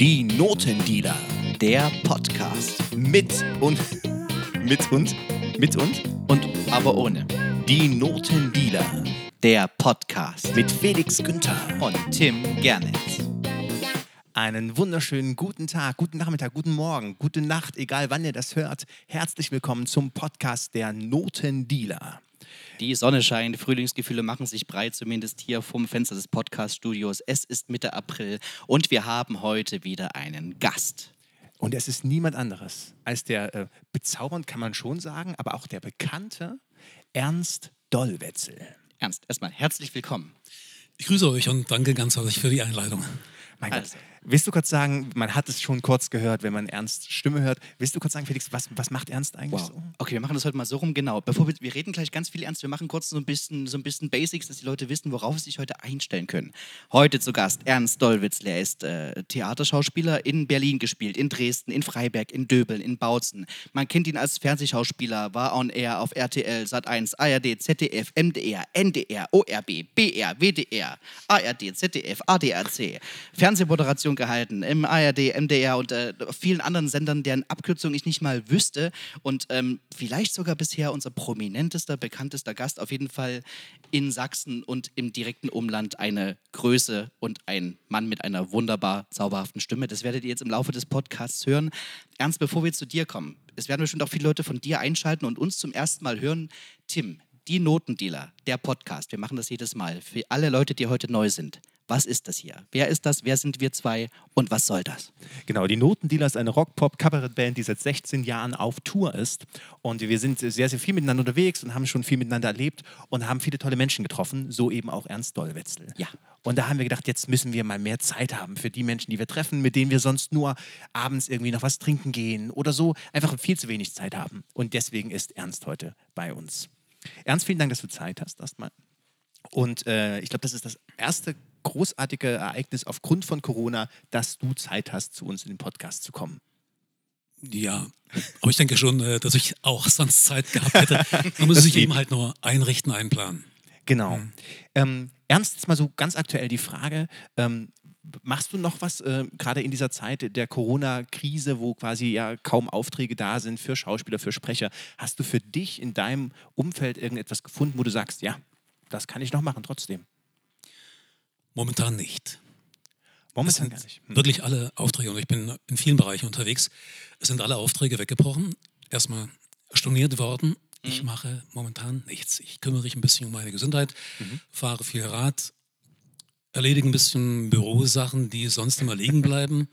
Die Notendealer. Der Podcast. Mit und. Mit und. Mit und. Und aber ohne. Die Notendealer. Der Podcast. Mit Felix Günther. Und Tim Gernitz. Einen wunderschönen guten Tag, guten Nachmittag, guten Morgen, gute Nacht, egal wann ihr das hört. Herzlich willkommen zum Podcast der Notendealer. Die Sonne scheint, Frühlingsgefühle machen sich breit, zumindest hier vom Fenster des Podcast-Studios. Es ist Mitte April und wir haben heute wieder einen Gast. Und es ist niemand anderes als der äh, bezaubernd, kann man schon sagen, aber auch der bekannte Ernst Dollwetzel. Ernst, erstmal herzlich willkommen. Ich grüße euch und danke ganz herzlich für die Einleitung. Mein also. Gott. Willst du kurz sagen, man hat es schon kurz gehört, wenn man Ernst Stimme hört. Willst du kurz sagen, Felix, was, was macht Ernst eigentlich wow. so? Okay, wir machen das heute mal so rum, genau. Bevor wir, wir reden gleich ganz viel Ernst, wir machen kurz so ein bisschen, so ein bisschen Basics, dass die Leute wissen, worauf sie sich heute einstellen können. Heute zu Gast Ernst Dollwitzl, er ist äh, Theaterschauspieler in Berlin gespielt, in Dresden, in Freiberg, in Döbeln, in Bautzen. Man kennt ihn als Fernsehschauspieler, war on air auf RTL, Sat1, ARD, ZDF, MDR, NDR, ORB, BR, WDR, ARD, ZDF, ADAC. Fernsehmoderation gehalten im ARD, MDR und äh, vielen anderen Sendern, deren Abkürzung ich nicht mal wüsste. Und ähm, vielleicht sogar bisher unser prominentester, bekanntester Gast, auf jeden Fall in Sachsen und im direkten Umland eine Größe und ein Mann mit einer wunderbar zauberhaften Stimme. Das werdet ihr jetzt im Laufe des Podcasts hören. Ernst, bevor wir zu dir kommen, es werden bestimmt auch viele Leute von dir einschalten und uns zum ersten Mal hören. Tim, die Notendealer, der Podcast, wir machen das jedes Mal. Für alle Leute, die heute neu sind was ist das hier? Wer ist das? Wer sind wir zwei? Und was soll das? Genau, die Notendealer ist eine Rock-Pop-Kabarettband, die seit 16 Jahren auf Tour ist. Und wir sind sehr, sehr viel miteinander unterwegs und haben schon viel miteinander erlebt und haben viele tolle Menschen getroffen, so eben auch Ernst Dollwetzel. Ja. Und da haben wir gedacht, jetzt müssen wir mal mehr Zeit haben für die Menschen, die wir treffen, mit denen wir sonst nur abends irgendwie noch was trinken gehen oder so, einfach viel zu wenig Zeit haben. Und deswegen ist Ernst heute bei uns. Ernst, vielen Dank, dass du Zeit hast erstmal. Und äh, ich glaube, das ist das erste großartige Ereignis aufgrund von Corona, dass du Zeit hast, zu uns in den Podcast zu kommen. Ja, aber ich denke schon, äh, dass ich auch sonst Zeit gehabt hätte. Man muss sich eben halt nur einrichten, einplanen. Genau. Mhm. Ähm, ernst ist mal so ganz aktuell die Frage, ähm, machst du noch was, äh, gerade in dieser Zeit der Corona-Krise, wo quasi ja kaum Aufträge da sind für Schauspieler, für Sprecher? Hast du für dich in deinem Umfeld irgendetwas gefunden, wo du sagst, ja, das kann ich noch machen trotzdem? Momentan nicht. Momentan gar nicht. Hm. Wirklich alle Aufträge, und ich bin in vielen Bereichen unterwegs, es sind alle Aufträge weggebrochen. Erstmal storniert worden. Ich mhm. mache momentan nichts. Ich kümmere mich ein bisschen um meine Gesundheit, mhm. fahre viel Rad, erledige ein bisschen Bürosachen, die sonst immer liegen bleiben.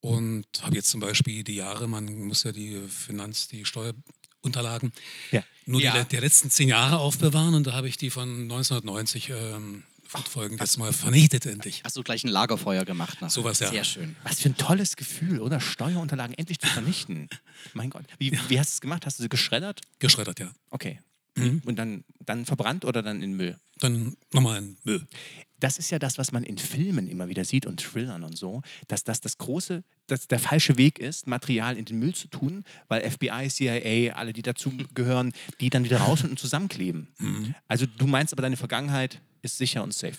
Und habe jetzt zum Beispiel die Jahre, man muss ja die Finanz-, die Steuerunterlagen ja. nur ja. Die, die, letzten zehn Jahre aufbewahren. Und da habe ich die von 1990 ähm, fortfolgend jetzt mal vernichtet endlich. Hast du gleich ein Lagerfeuer gemacht? Nachher. Sowas, ja. Sehr schön. Was für ein tolles Gefühl, oder? Steuerunterlagen endlich zu vernichten. mein Gott. Wie, wie hast du es gemacht? Hast du sie geschreddert? Geschreddert, ja. Okay. Mhm. Und dann, dann verbrannt oder dann in Müll? Dann nochmal in Müll. Das ist ja das, was man in Filmen immer wieder sieht und Thrillern und so, dass das das große, dass der falsche Weg ist, Material in den Müll zu tun, weil FBI, CIA, alle, die dazu gehören, die dann wieder raus und zusammenkleben. Mhm. Also du meinst aber deine Vergangenheit ist sicher und safe.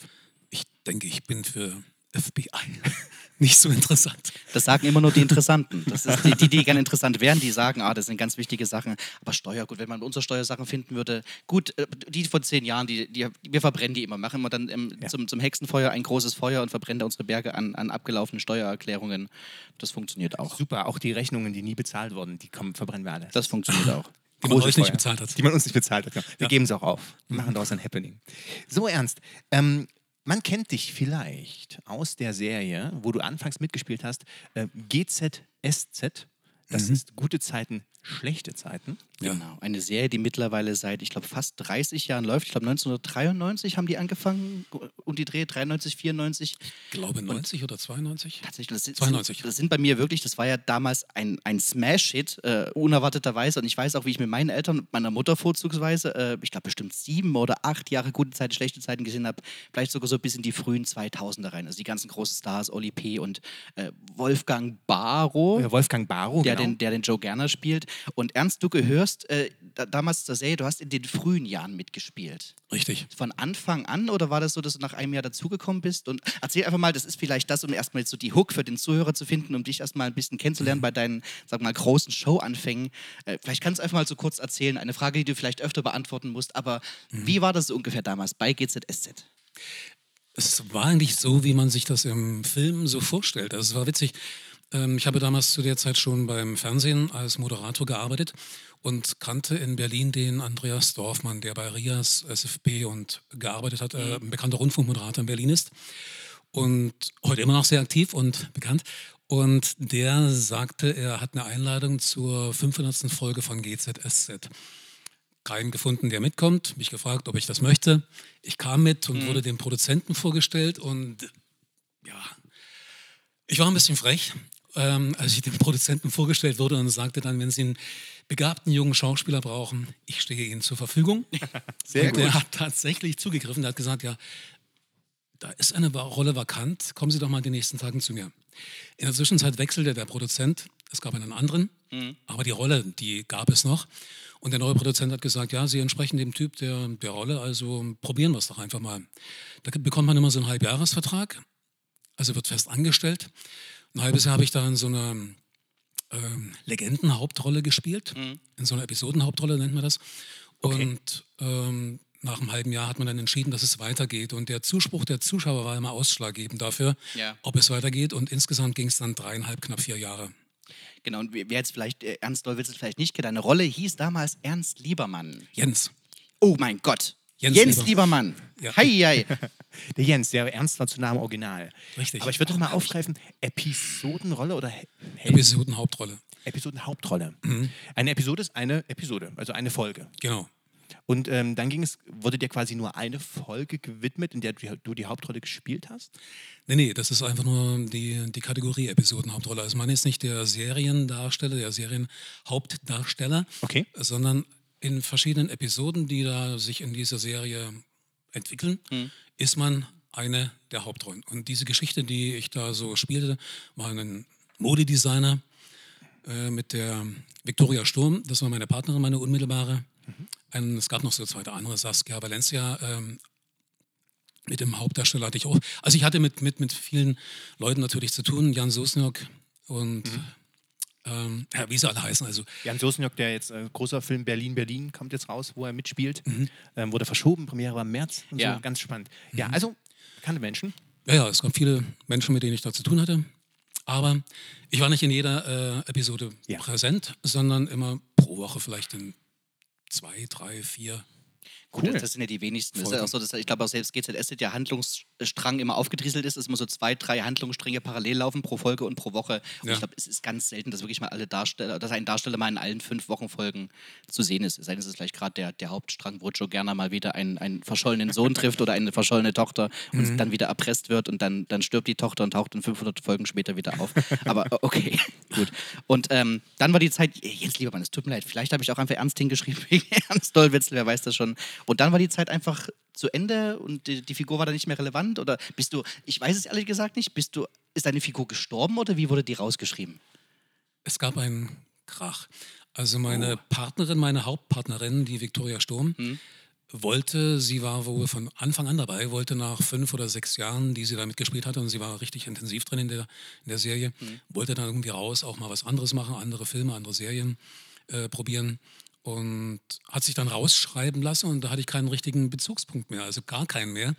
Ich denke, ich bin für FBI nicht so interessant. Das sagen immer nur die Interessanten. Das ist die, die, die gerne interessant wären, die sagen, ah, das sind ganz wichtige Sachen. Aber Steuer, gut, wenn man unsere Steuersachen finden würde, gut, äh, die von zehn Jahren, die, die, wir verbrennen die immer, machen wir dann im, ja. zum, zum Hexenfeuer ein großes Feuer und verbrennen unsere Berge an, an abgelaufenen Steuererklärungen. Das funktioniert auch. Super, auch die Rechnungen, die nie bezahlt wurden, die kommen, verbrennen wir alle. Das funktioniert auch. Die man euch nicht bezahlt hat. Die man uns nicht bezahlt hat. Ja. Wir ja. geben es auch auf. Wir machen daraus ein Happening. So ernst. Ähm, man kennt dich vielleicht aus der Serie, wo du anfangs mitgespielt hast, äh, GZSZ. Das mhm. ist gute Zeiten, schlechte Zeiten. Ja. Genau, eine Serie, die mittlerweile seit, ich glaube, fast 30 Jahren läuft. Ich glaube, 1993 haben die angefangen und die Dreh 93, 94. Ich glaube 90 und oder 92? Tatsächlich, das sind, 92. Das sind bei mir wirklich, das war ja damals ein, ein Smash-Hit, äh, unerwarteterweise. Und ich weiß auch, wie ich mit meinen Eltern, meiner Mutter vorzugsweise, äh, ich glaube, bestimmt sieben oder acht Jahre gute Zeiten, schlechte Zeiten gesehen habe. Vielleicht sogar so bis in die frühen 2000er rein. Also die ganzen großen Stars, Oli P. und äh, Wolfgang Barrow. Ja, Wolfgang Barrow, der, genau. den, der den Joe Gerner spielt. Und Ernst, du gehörst hast äh, da, damals zur Serie, du hast in den frühen Jahren mitgespielt. Richtig. Von Anfang an oder war das so, dass du nach einem Jahr dazugekommen bist? Und erzähl einfach mal, das ist vielleicht das, um erstmal so die Hook für den Zuhörer zu finden, um dich erstmal ein bisschen kennenzulernen bei deinen, sag mal, großen Showanfängen. Äh, vielleicht kannst du einfach mal so kurz erzählen, eine Frage, die du vielleicht öfter beantworten musst, aber wie war das so ungefähr damals bei GZSZ? Es war eigentlich so, wie man sich das im Film so vorstellt. Also es war witzig. Ähm, ich habe damals zu der Zeit schon beim Fernsehen als Moderator gearbeitet und kannte in Berlin den Andreas Dorfmann, der bei RIAS, SFB und gearbeitet hat, äh, ein bekannter Rundfunkmoderator in Berlin ist und heute immer noch sehr aktiv und bekannt. Und der sagte, er hat eine Einladung zur 500. Folge von GZSZ. Keinen gefunden, der mitkommt. Mich gefragt, ob ich das möchte. Ich kam mit und wurde dem Produzenten vorgestellt und ja, ich war ein bisschen frech, ähm, als ich dem Produzenten vorgestellt wurde und sagte dann, wenn Sie einen begabten jungen Schauspieler brauchen, ich stehe Ihnen zur Verfügung. Sehr und der hat tatsächlich zugegriffen, der hat gesagt, ja, da ist eine Rolle vakant, kommen Sie doch mal in den nächsten Tagen zu mir. In der Zwischenzeit wechselte der Produzent, es gab einen anderen, aber die Rolle, die gab es noch. Und der neue Produzent hat gesagt, ja, Sie entsprechen dem Typ der, der Rolle, also probieren wir es doch einfach mal. Da bekommt man immer so einen Halbjahresvertrag, also wird fest angestellt. Ein halbes Jahr habe ich da in so einer ähm, Legendenhauptrolle gespielt, in so einer Episodenhauptrolle nennt man das. Und ähm, nach einem halben Jahr hat man dann entschieden, dass es weitergeht. Und der Zuspruch der Zuschauer war immer ausschlaggebend dafür, Ja. ob es weitergeht. Und insgesamt ging es dann dreieinhalb, knapp vier Jahre. Genau, und wer jetzt vielleicht, äh, Ernst Dollwitz vielleicht nicht kennt, deine Rolle hieß damals Ernst Liebermann. Jens. Oh mein Gott. Jens Jens, Lieber- Liebermann. Ja. Hei, hei. Der Jens, der Ernst war zu am Original. Richtig. Aber ich würde noch mal aufgreifen, Episodenrolle oder He- Hel- Episodenhauptrolle. Episodenhauptrolle. Mhm. Eine Episode ist eine Episode, also eine Folge. Genau. Und ähm, dann ging es, wurde dir quasi nur eine Folge gewidmet, in der du, du die Hauptrolle gespielt hast? Nee, nee, das ist einfach nur die, die Kategorie Episodenhauptrolle. Also man ist nicht der Seriendarsteller, der Serienhauptdarsteller, Okay. sondern in verschiedenen Episoden, die da sich in dieser Serie entwickeln, ist man eine der Hauptrollen. Und diese Geschichte, die ich da so spielte, war ein Modedesigner äh, mit der Victoria Sturm. Das war meine Partnerin, meine unmittelbare. Ein, es gab noch so zwei andere, Saskia Valencia. Ähm, mit dem Hauptdarsteller hatte ich auch. Also ich hatte mit, mit, mit vielen Leuten natürlich zu tun, Jan Sosniok und ähm, ja, wie sie alle heißen. Also Jan Sosniok, der jetzt äh, großer Film Berlin, Berlin kommt jetzt raus, wo er mitspielt, Mhm. ähm, wurde verschoben, Premiere war im März und Ja. so, ganz spannend. Ja, also bekannte Menschen. Ja, ja, es gab viele Menschen, mit denen ich da zu tun hatte. Aber ich war nicht in jeder äh, Episode Ja. präsent, sondern immer pro Woche vielleicht in zwei, drei, vier. Gut, das, das sind ja die wenigsten. Das ist ja auch so, dass, ich glaube auch selbst GZS der Handlungsstrang immer aufgedrieselt ist, dass immer so zwei, drei Handlungsstränge parallel laufen pro Folge und pro Woche. Und Ja. ich glaube, es ist ganz selten, dass wirklich mal alle Darsteller, dass ein Darsteller mal in allen fünf Wochenfolgen zu sehen ist. Es sei es ist vielleicht gerade der, der Hauptstrang, wo Joe Gerner mal wieder einen, einen verschollenen Sohn trifft oder eine verschollene Tochter und dann wieder erpresst wird und dann, dann stirbt die Tochter und taucht in 500 Folgen später wieder auf. Aber okay, gut. Und ähm, dann war die Zeit, jetzt lieber Mann, es tut mir leid, vielleicht habe ich auch einfach Ernst hingeschrieben wegen Ernst Dollwitzel, wer weiß das schon. Und dann war die Zeit einfach zu Ende und die, die Figur war dann nicht mehr relevant? Oder bist du, ich weiß es ehrlich gesagt nicht, bist du, ist deine Figur gestorben oder wie wurde die rausgeschrieben? Es gab einen Krach. Also meine Partnerin, meine Hauptpartnerin, die Victoria Sturm, wollte, sie war wohl von Anfang an dabei, wollte nach fünf oder sechs Jahren, die sie da mitgespielt hatte, und sie war richtig intensiv drin in der, in der Serie, wollte dann irgendwie raus, auch mal was anderes machen, andere Filme, andere Serien äh, probieren und hat sich dann rausschreiben lassen und da hatte ich keinen richtigen Bezugspunkt mehr, also gar keinen mehr. Und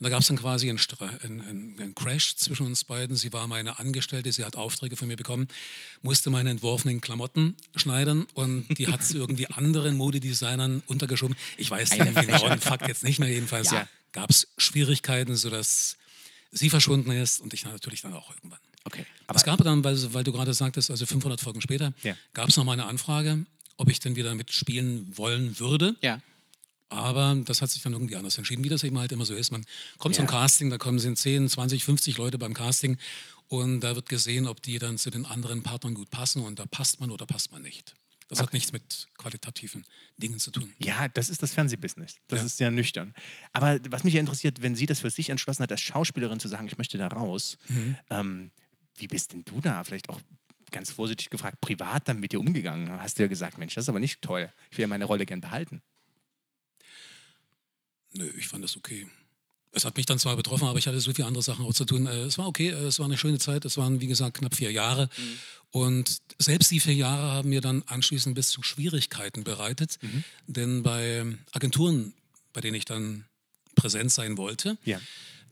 da gab es dann quasi einen, einen, einen, Crash zwischen uns beiden. Sie war meine Angestellte, sie hat Aufträge von mir bekommen, musste meine entworfenen Klamotten schneidern und die hat sie irgendwie anderen Modedesignern untergeschoben. Ich weiß den genauen Fakt jetzt nicht mehr, jedenfalls Ja. gab es Schwierigkeiten, sodass sie verschwunden ist und ich natürlich dann auch irgendwann. Okay. Aber es gab dann, weil, weil du gerade sagtest, also 500 Folgen später, Ja. gab es noch mal eine Anfrage, ob ich denn wieder mitspielen wollen würde. Ja. Aber das hat sich dann irgendwie anders entschieden, wie das eben halt immer so ist. Man kommt zum Ja. Casting, da kommen sind 10, 20, 50 Leute beim Casting und da wird gesehen, ob die dann zu den anderen Partnern gut passen und da passt man oder passt man nicht. Das hat nichts mit qualitativen Dingen zu tun. Ja, das ist das Fernsehbusiness. Das Ja. ist sehr nüchtern. Aber was mich ja interessiert, wenn sie das für sich entschlossen hat, als Schauspielerin zu sagen, ich möchte da raus, Mhm. ähm, wie bist denn du da? Vielleicht auch ganz vorsichtig gefragt, privat dann mit dir umgegangen? Hast du ja gesagt, Mensch, das ist aber nicht toll. Ich will ja meine Rolle gern behalten. Nö, ich fand das okay. Es hat mich dann zwar betroffen, aber ich hatte so viele andere Sachen auch zu tun. Äh, es war okay, äh, es war eine schöne Zeit. Es waren, wie gesagt, knapp vier Jahre. Mhm. Und selbst die vier Jahre haben mir dann anschließend bis zu Schwierigkeiten bereitet. Mhm. Denn bei Agenturen, bei denen ich dann präsent sein wollte, ja.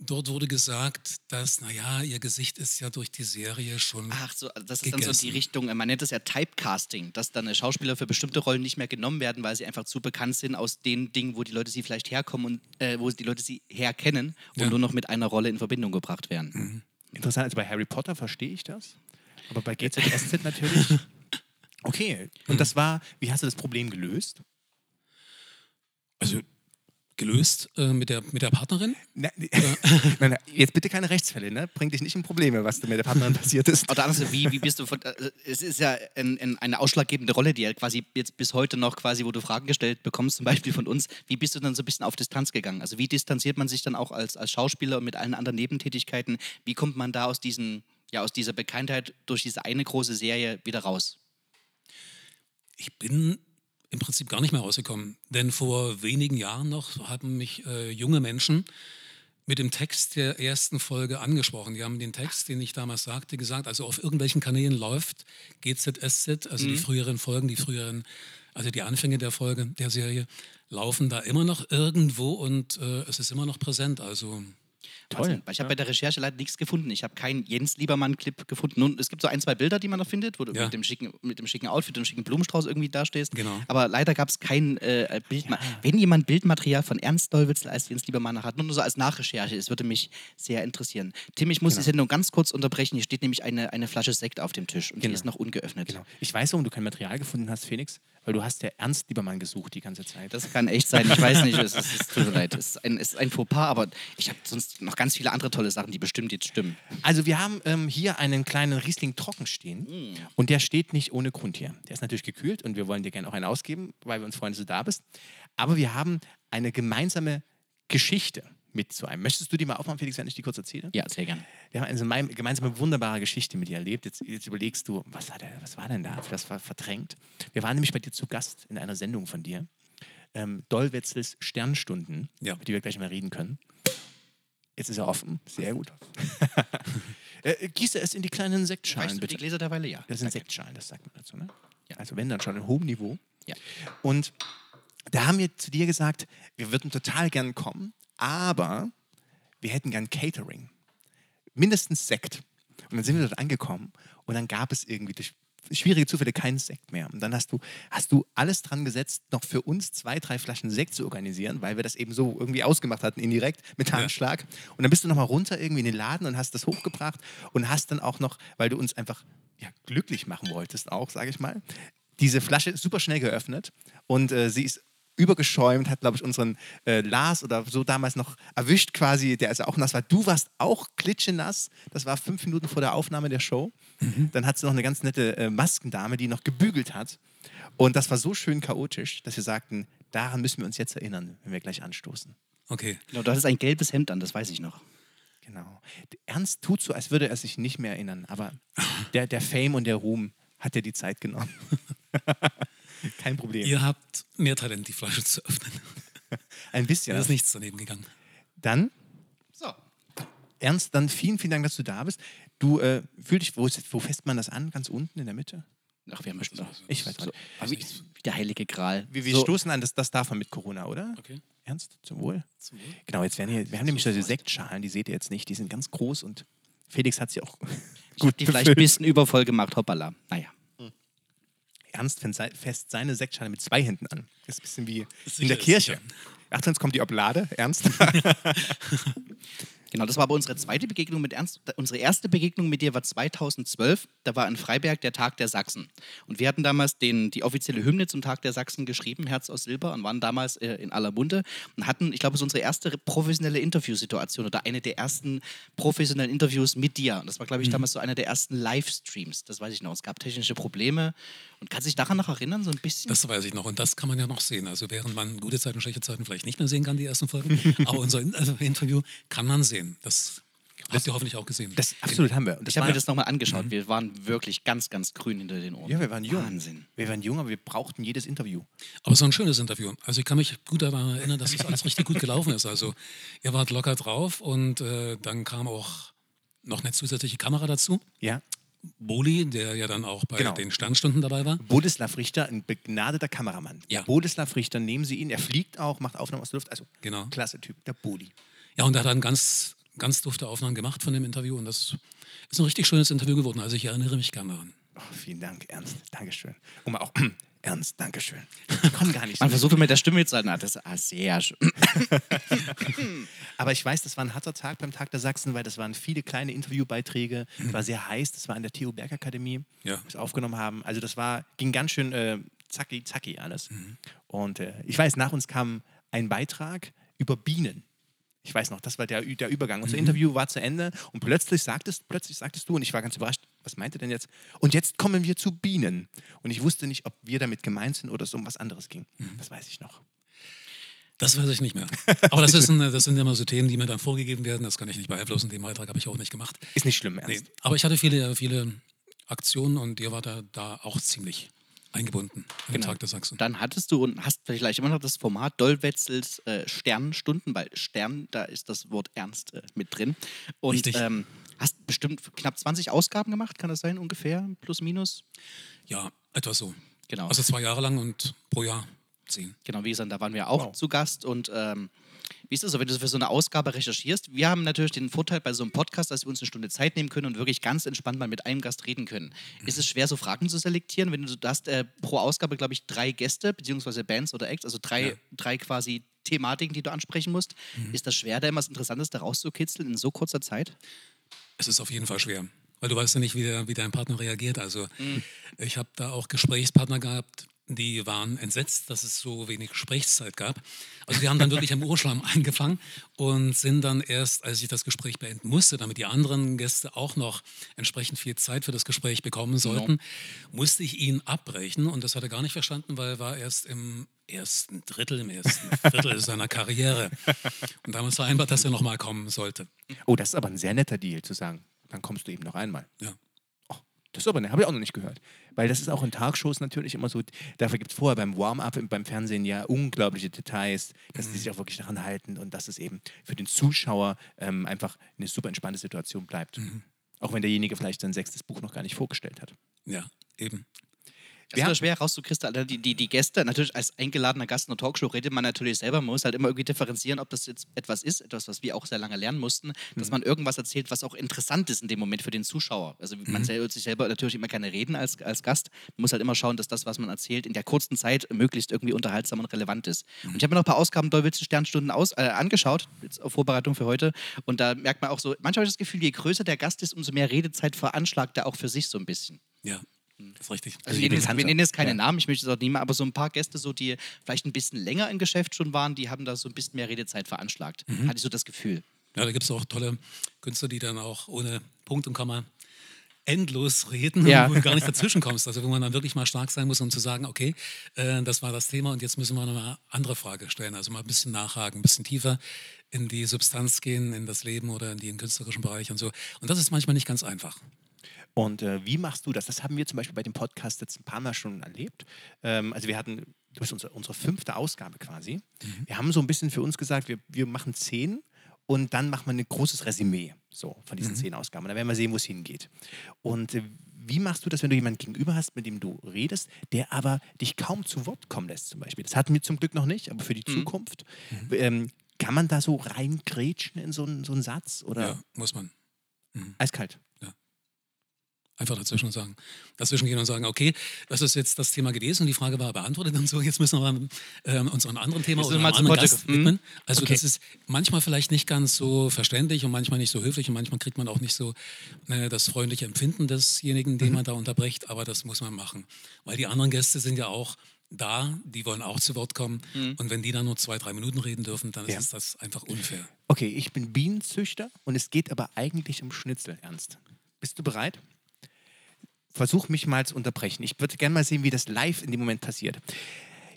Dort wurde gesagt, dass, naja, ihr Gesicht ist ja durch die Serie schon. Ach so, das ist gegessen. dann so die Richtung, man nennt es ja Typecasting, dass dann Schauspieler für bestimmte Rollen nicht mehr genommen werden, weil sie einfach zu bekannt sind aus den Dingen, wo die Leute sie vielleicht herkommen und äh, wo die Leute sie herkennen und ja. nur noch mit einer Rolle in Verbindung gebracht werden. Mhm. Interessant, also bei Harry Potter verstehe ich das, aber bei GZSZ natürlich. Okay, und das war, wie hast du das Problem gelöst? Also gelöst äh, mit, der, mit der Partnerin? Na, nein, jetzt bitte keine Rechtsfälle, ne? Bring dich nicht in Probleme, was mit der Partnerin passiert ist. Oder anders, wie, wie bist du von, also es ist ja ein, ein, eine ausschlaggebende Rolle, die ja quasi jetzt bis heute noch quasi, wo du Fragen gestellt bekommst, zum Beispiel von uns, wie bist du dann so ein bisschen auf Distanz gegangen? Also wie distanziert man sich dann auch als, als Schauspieler und mit allen anderen Nebentätigkeiten? Wie kommt man da aus diesen, ja, aus dieser Bekanntheit durch diese eine große Serie wieder raus? Ich bin im Prinzip gar nicht mehr rausgekommen. Denn vor wenigen Jahren noch haben mich äh, junge Menschen mit dem Text der ersten Folge angesprochen. Die haben den Text, den ich damals sagte, gesagt, also auf irgendwelchen Kanälen läuft GZSZ, also mhm. die früheren Folgen, die früheren, also die Anfänge der Folge, der Serie, laufen da immer noch irgendwo und äh, es ist immer noch präsent. Also Toll. Weil ich habe bei der Recherche leider nichts gefunden. Ich habe keinen Jens Liebermann-Clip gefunden. Nun, es gibt so ein, zwei Bilder, die man noch findet, wo du ja. mit, dem schicken, mit dem schicken Outfit und dem schicken Blumenstrauß irgendwie dastehst. Genau. Aber leider gab es kein äh, Bild. Ja. Wenn jemand Bildmaterial von Ernst Dollwitzel als Jens Liebermann hat, nur so als Nachrecherche, es würde mich sehr interessieren. Tim, ich muss genau. die Sendung ganz kurz unterbrechen. Hier steht nämlich eine, eine Flasche Sekt auf dem Tisch und genau. die ist noch ungeöffnet. Genau. Ich weiß, warum du kein Material gefunden hast, Felix. Weil du hast ja Ernst Liebermann gesucht die ganze Zeit. Das kann echt sein. Ich weiß nicht, es, ist, es tut mir leid. Es ist ein, es ist ein Fauxpas, aber ich habe sonst noch ganz viele andere tolle Sachen, die bestimmt jetzt stimmen. Also wir haben ähm, hier einen kleinen Riesling trocken stehen mm. und der steht nicht ohne Grund hier. Der ist natürlich gekühlt und wir wollen dir gerne auch einen ausgeben, weil wir uns freuen, dass du da bist. Aber wir haben eine gemeinsame Geschichte mit zu einem. Möchtest du die mal aufmachen, Felix, wenn ich die kurz erzähle? Ja, sehr gerne. Wir haben eine gemeinsame wunderbare Geschichte mit dir erlebt. Jetzt, jetzt überlegst du, was war, der, was war denn da? Das war verdrängt. Wir waren nämlich bei dir zu Gast in einer Sendung von dir. Ähm, Dollwetzels Sternstunden, ja. über die wir gleich mal reden können. Jetzt ist er offen. Sehr gut. äh, gieße es in die kleinen Sektschalen. Weißt du, bitte. Die Gläser derweile, ja. Das sind Danke. Sektschalen, das sagt man dazu. Ne? Ja. Also wenn dann schon in hohem Niveau. Ja. Und da haben wir zu dir gesagt, wir würden total gern kommen, aber wir hätten gern Catering. Mindestens Sekt. Und dann sind wir dort angekommen und dann gab es irgendwie durch schwierige Zufälle keinen Sekt mehr. Und dann hast du, hast du alles dran gesetzt, noch für uns zwei, drei Flaschen Sekt zu organisieren, weil wir das eben so irgendwie ausgemacht hatten, indirekt, mit Handschlag. Ja. Und dann bist du nochmal runter irgendwie in den Laden und hast das hochgebracht und hast dann auch noch, weil du uns einfach ja, glücklich machen wolltest, auch, sage ich mal, diese Flasche super schnell geöffnet und äh, sie ist übergeschäumt, hat, glaube ich, unseren äh, Lars oder so damals noch erwischt quasi, der also auch nass war. Du warst auch klitschenass. Das war fünf Minuten vor der Aufnahme der Show. Mhm. Dann hat sie noch eine ganz nette äh, Maskendame, die noch gebügelt hat. Und das war so schön chaotisch, dass wir sagten, daran müssen wir uns jetzt erinnern, wenn wir gleich anstoßen. Okay. Genau, du hattest ein gelbes Hemd an, das weiß ich noch. Genau. Ernst tut so, als würde er sich nicht mehr erinnern, aber der, der Fame und der Ruhm hat dir die Zeit genommen. Kein Problem. Ihr habt mehr Talent, die Flasche zu öffnen. Ein bisschen. Da ist nichts daneben gegangen. Dann, so. Ernst, dann vielen, vielen Dank, dass du da bist. Du äh, fühl dich, wo, ist, wo fässt man das an? Ganz unten in der Mitte? Ach, wir haben bestimmt. Ich weiß so, wie, wie, der heilige Gral. Wir, wir so. stoßen an, das, das darf man mit Corona, oder? Okay. Ernst? Zum Wohl? Zum Wohl. Genau, jetzt werden hier, wir haben nämlich so diese Sektschalen, die seht ihr jetzt nicht, die sind ganz groß und Felix hat sie auch gut die vielleicht ein bisschen übervoll gemacht, hoppala. Naja. Ernst fest seine Sektschale mit zwei Händen an. Das ist ein bisschen wie in der Kirche. Achtung, jetzt kommt die Oblade. Ernst? Genau, das war aber unsere zweite Begegnung mit Ernst. Unsere erste Begegnung mit dir war 2012. Da war in Freiberg der Tag der Sachsen. Und wir hatten damals den, die offizielle Hymne zum Tag der Sachsen geschrieben, Herz aus Silber, und waren damals äh, in aller Munde und hatten, ich glaube, es ist unsere erste professionelle Interviewsituation oder eine der ersten professionellen Interviews mit dir. Und das war, glaube ich, mhm. damals so einer der ersten Livestreams. Das weiß ich noch. Es gab technische Probleme. Und kannst du dich daran noch erinnern, so ein bisschen? Das weiß ich noch. Und das kann man ja noch sehen. Also während man gute Zeiten, schlechte Zeiten vielleicht nicht mehr sehen kann, die ersten Folgen, aber unser also Interview kann man sehen. Das Habt ihr hoffentlich auch gesehen. Das absolut haben wir. Und das Ich habe mir das nochmal angeschaut. Wir waren wirklich ganz, ganz grün hinter den Ohren. Ja, wir waren jung. Wahnsinn. Wir waren jung, aber wir brauchten jedes Interview. Aber es war ein schönes Interview. Also ich kann mich gut daran erinnern, dass das alles richtig gut gelaufen ist. Also ihr wart locker drauf und äh, dann kam auch noch eine zusätzliche Kamera dazu. Ja. Boli, der ja dann auch bei Genau. den Sternstunden dabei war. Bodislav Richter, ein begnadeter Kameramann. Ja. Bodislav Richter, nehmen Sie ihn. Er fliegt auch, macht Aufnahmen aus der Luft. Also, Genau. klasse Typ, der Bodi. Ja, und er hat dann ganz, ganz dufte Aufnahmen gemacht von dem Interview und das ist ein richtig schönes Interview geworden. Also ich erinnere mich gerne daran. Oh, vielen Dank, Ernst. Dankeschön. Mal auch, Ernst, Dankeschön. Ich komme gar nicht. Man so- versucht mit der Stimme jetzt zu na, das ist ah, sehr schön. Aber ich weiß, das war ein harter Tag beim Tag der Sachsen, weil das waren viele kleine Interviewbeiträge. Es war sehr heiß. Das war in der Theo Berg Akademie, Ja. wo wir es aufgenommen haben. Also das war, ging ganz schön äh, zacki, zacki alles. Mhm. Und äh, ich weiß, nach uns kam ein Beitrag über Bienen. Ich weiß noch, das war der, der Übergang. Mhm. Unser Interview war zu Ende und plötzlich sagtest, plötzlich sagtest du, und ich war ganz überrascht, was meinte denn jetzt? Und jetzt kommen wir zu Bienen. Und ich wusste nicht, ob wir damit gemeint sind oder es um was anderes ging. Mhm. Das weiß ich noch. Das weiß ich nicht mehr. Aber das, ist ein, das sind immer so Themen, die mir dann vorgegeben werden. Das kann ich nicht beeinflussen. Den Beitrag habe ich auch nicht gemacht. Ist nicht schlimm, Ernst. Nee. Aber ich hatte viele, viele Aktionen und ihr wart da, da auch ziemlich eingebunden an dem Tag der Sachsen. Dann hattest du und hast vielleicht immer noch das Format Dollwetzels äh, Sternstunden, weil Stern, da ist das Wort Ernst äh, mit drin. Und Richtig. ähm, hast bestimmt knapp 20 Ausgaben gemacht, kann das sein, ungefähr? Plus, minus? Ja, etwa so. Genau. Also zwei Jahre lang und pro Jahr zehn. Genau, wie gesagt, da waren wir auch Wow. zu Gast und ähm, wie ist das so, wenn du für so eine Ausgabe recherchierst? Wir haben natürlich den Vorteil bei so einem Podcast, dass wir uns eine Stunde Zeit nehmen können und wirklich ganz entspannt mal mit einem Gast reden können. Ist es schwer, so Fragen zu selektieren, wenn du, du hast äh, pro Ausgabe, glaube ich, drei Gäste, beziehungsweise Bands oder Acts, also drei, Ja. drei quasi Thematiken, die du ansprechen musst. Ist das schwer, da immer was Interessantes da rauszukitzeln in so kurzer Zeit? Es ist auf jeden Fall schwer, weil du weißt ja nicht, wie, der, wie dein Partner reagiert. Also ich habe da auch Gesprächspartner gehabt, die waren entsetzt, dass es so wenig Gesprächszeit gab. Also die haben dann wirklich im Urschlamm eingefangen und sind dann erst, als ich das Gespräch beenden musste, damit die anderen Gäste auch noch entsprechend viel Zeit für das Gespräch bekommen sollten, musste ich ihn abbrechen und das hat er gar nicht verstanden, weil er war erst im ersten Drittel, im ersten Viertel seiner Karriere. Und damals vereinbart, dass er nochmal kommen sollte. Oh, das ist aber ein sehr netter Deal, zu sagen, dann kommst du eben noch einmal. Ja. Das ist aber, ne, habe ich auch noch nicht gehört. Weil das ist auch in Talkshows natürlich immer so, dafür gibt es vorher beim Warm-up im- beim Fernsehen ja unglaubliche Details, dass Mhm. die sich auch wirklich daran halten und dass es eben für den Zuschauer ähm, einfach eine super entspannte Situation bleibt. Mhm. Auch wenn derjenige vielleicht sein sechstes Buch noch gar nicht vorgestellt hat. Ja, eben. Das Wir ist schwer rauszukristallisieren. Die, die, die Gäste, natürlich als eingeladener Gast in einer Talkshow redet man natürlich selber. Man muss halt immer irgendwie differenzieren, ob das jetzt etwas ist, etwas, was wir auch sehr lange lernen mussten, dass Mhm. man irgendwas erzählt, was auch interessant ist in dem Moment für den Zuschauer. Also Mhm. man selber, sich selber natürlich immer keine reden als, als Gast. Man muss halt immer schauen, dass das, was man erzählt, in der kurzen Zeit möglichst irgendwie unterhaltsam und relevant ist. Mhm. Und ich habe mir noch ein paar Ausgaben Dolwitz Sternstunden aus, äh, angeschaut, jetzt auf Vorbereitung für heute. Und da merkt man auch so, manchmal habe ich das Gefühl, je größer der Gast ist, umso mehr Redezeit veranschlagt er auch für sich so ein bisschen. Ja, das ist richtig. Also wir nennen, jetzt, wir nennen jetzt keine Ja. Namen, ich möchte es auch nicht mehr, aber so ein paar Gäste, so, die vielleicht ein bisschen länger im Geschäft schon waren, die haben da so ein bisschen mehr Redezeit veranschlagt. Hatte ich so das Gefühl. Ja, da gibt es auch tolle Künstler, die dann auch ohne Punkt und Komma endlos reden, Ja. wo du gar nicht dazwischen kommst. Also wo man dann wirklich mal stark sein muss, um zu sagen, okay, äh, das war das Thema und jetzt müssen wir noch eine andere Frage stellen. Also mal ein bisschen nachhaken, ein bisschen tiefer in die Substanz gehen, in das Leben oder in den künstlerischen Bereich und so. Und das ist manchmal nicht ganz einfach. Und äh, wie machst du das? Das haben wir zum Beispiel bei dem Podcast jetzt ein paar Mal schon erlebt. Ähm, also wir hatten, du bist unsere, unsere fünfte Ausgabe quasi. Wir haben so ein bisschen für uns gesagt, wir, wir machen zehn und dann machen wir ein großes Resümee so, von diesen zehn Ausgaben. Und dann werden wir sehen, wo es hingeht. Und äh, wie machst du das, wenn du jemanden gegenüber hast, mit dem du redest, der aber dich kaum zu Wort kommen lässt zum Beispiel? Das hatten wir zum Glück noch nicht, aber für die Zukunft. Ähm, kann man da so reingrätschen in so einen, so einen Satz? Oder Ja, muss man. eiskalt? Einfach dazwischen sagen. Dazwischen gehen und sagen, okay, das ist jetzt das Thema gewesen und die Frage war beantwortet und so, jetzt müssen wir ähm, uns einem anderen Thema oder einem anderen. Gast widmen. Also Okay. das ist manchmal vielleicht nicht ganz so verständlich und manchmal nicht so höflich und manchmal kriegt man auch nicht so äh, das freundliche Empfinden desjenigen, den man da unterbricht, aber das muss man machen. Weil die anderen Gäste sind ja auch da, die wollen auch zu Wort kommen und wenn die dann nur zwei, drei Minuten reden dürfen, dann Ja. ist das einfach unfair. Okay, ich bin Bienenzüchter und es geht aber eigentlich um Schnitzel, Ernst. Bist du bereit? Versuch mich mal zu unterbrechen. Ich würde gerne mal sehen, wie das live in dem Moment passiert.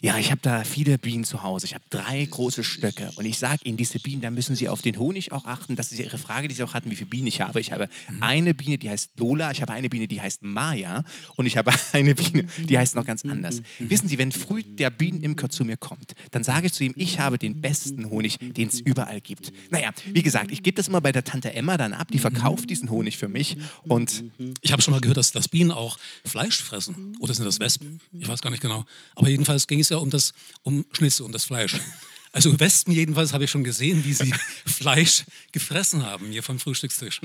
Ja, ich habe da viele Bienen zu Hause. Ich habe drei große Stöcke. Und ich sage Ihnen, diese Bienen, da müssen Sie auf den Honig auch achten. Das ist Ihre Frage, die Sie auch hatten, wie viele Bienen ich habe. Ich habe eine Biene, die heißt Lola. Ich habe eine Biene, die heißt Maya. Und ich habe eine Biene, die heißt noch ganz anders. Wissen Sie, wenn früh der Bienenimker zu mir kommt, dann sage ich zu ihm, ich habe den besten Honig, den es überall gibt. Naja, wie gesagt, ich gebe das immer bei der Tante Emma dann ab. Die verkauft diesen Honig für mich. Und Ich habe schon mal gehört, dass, dass Bienen auch Fleisch fressen. Oder sind das Wespen? Ich weiß gar nicht genau. Aber jedenfalls ging es ja um das um Schnitzel, um das Fleisch. Also Wespen jedenfalls habe ich schon gesehen, wie sie Fleisch gefressen haben hier vom Frühstückstisch.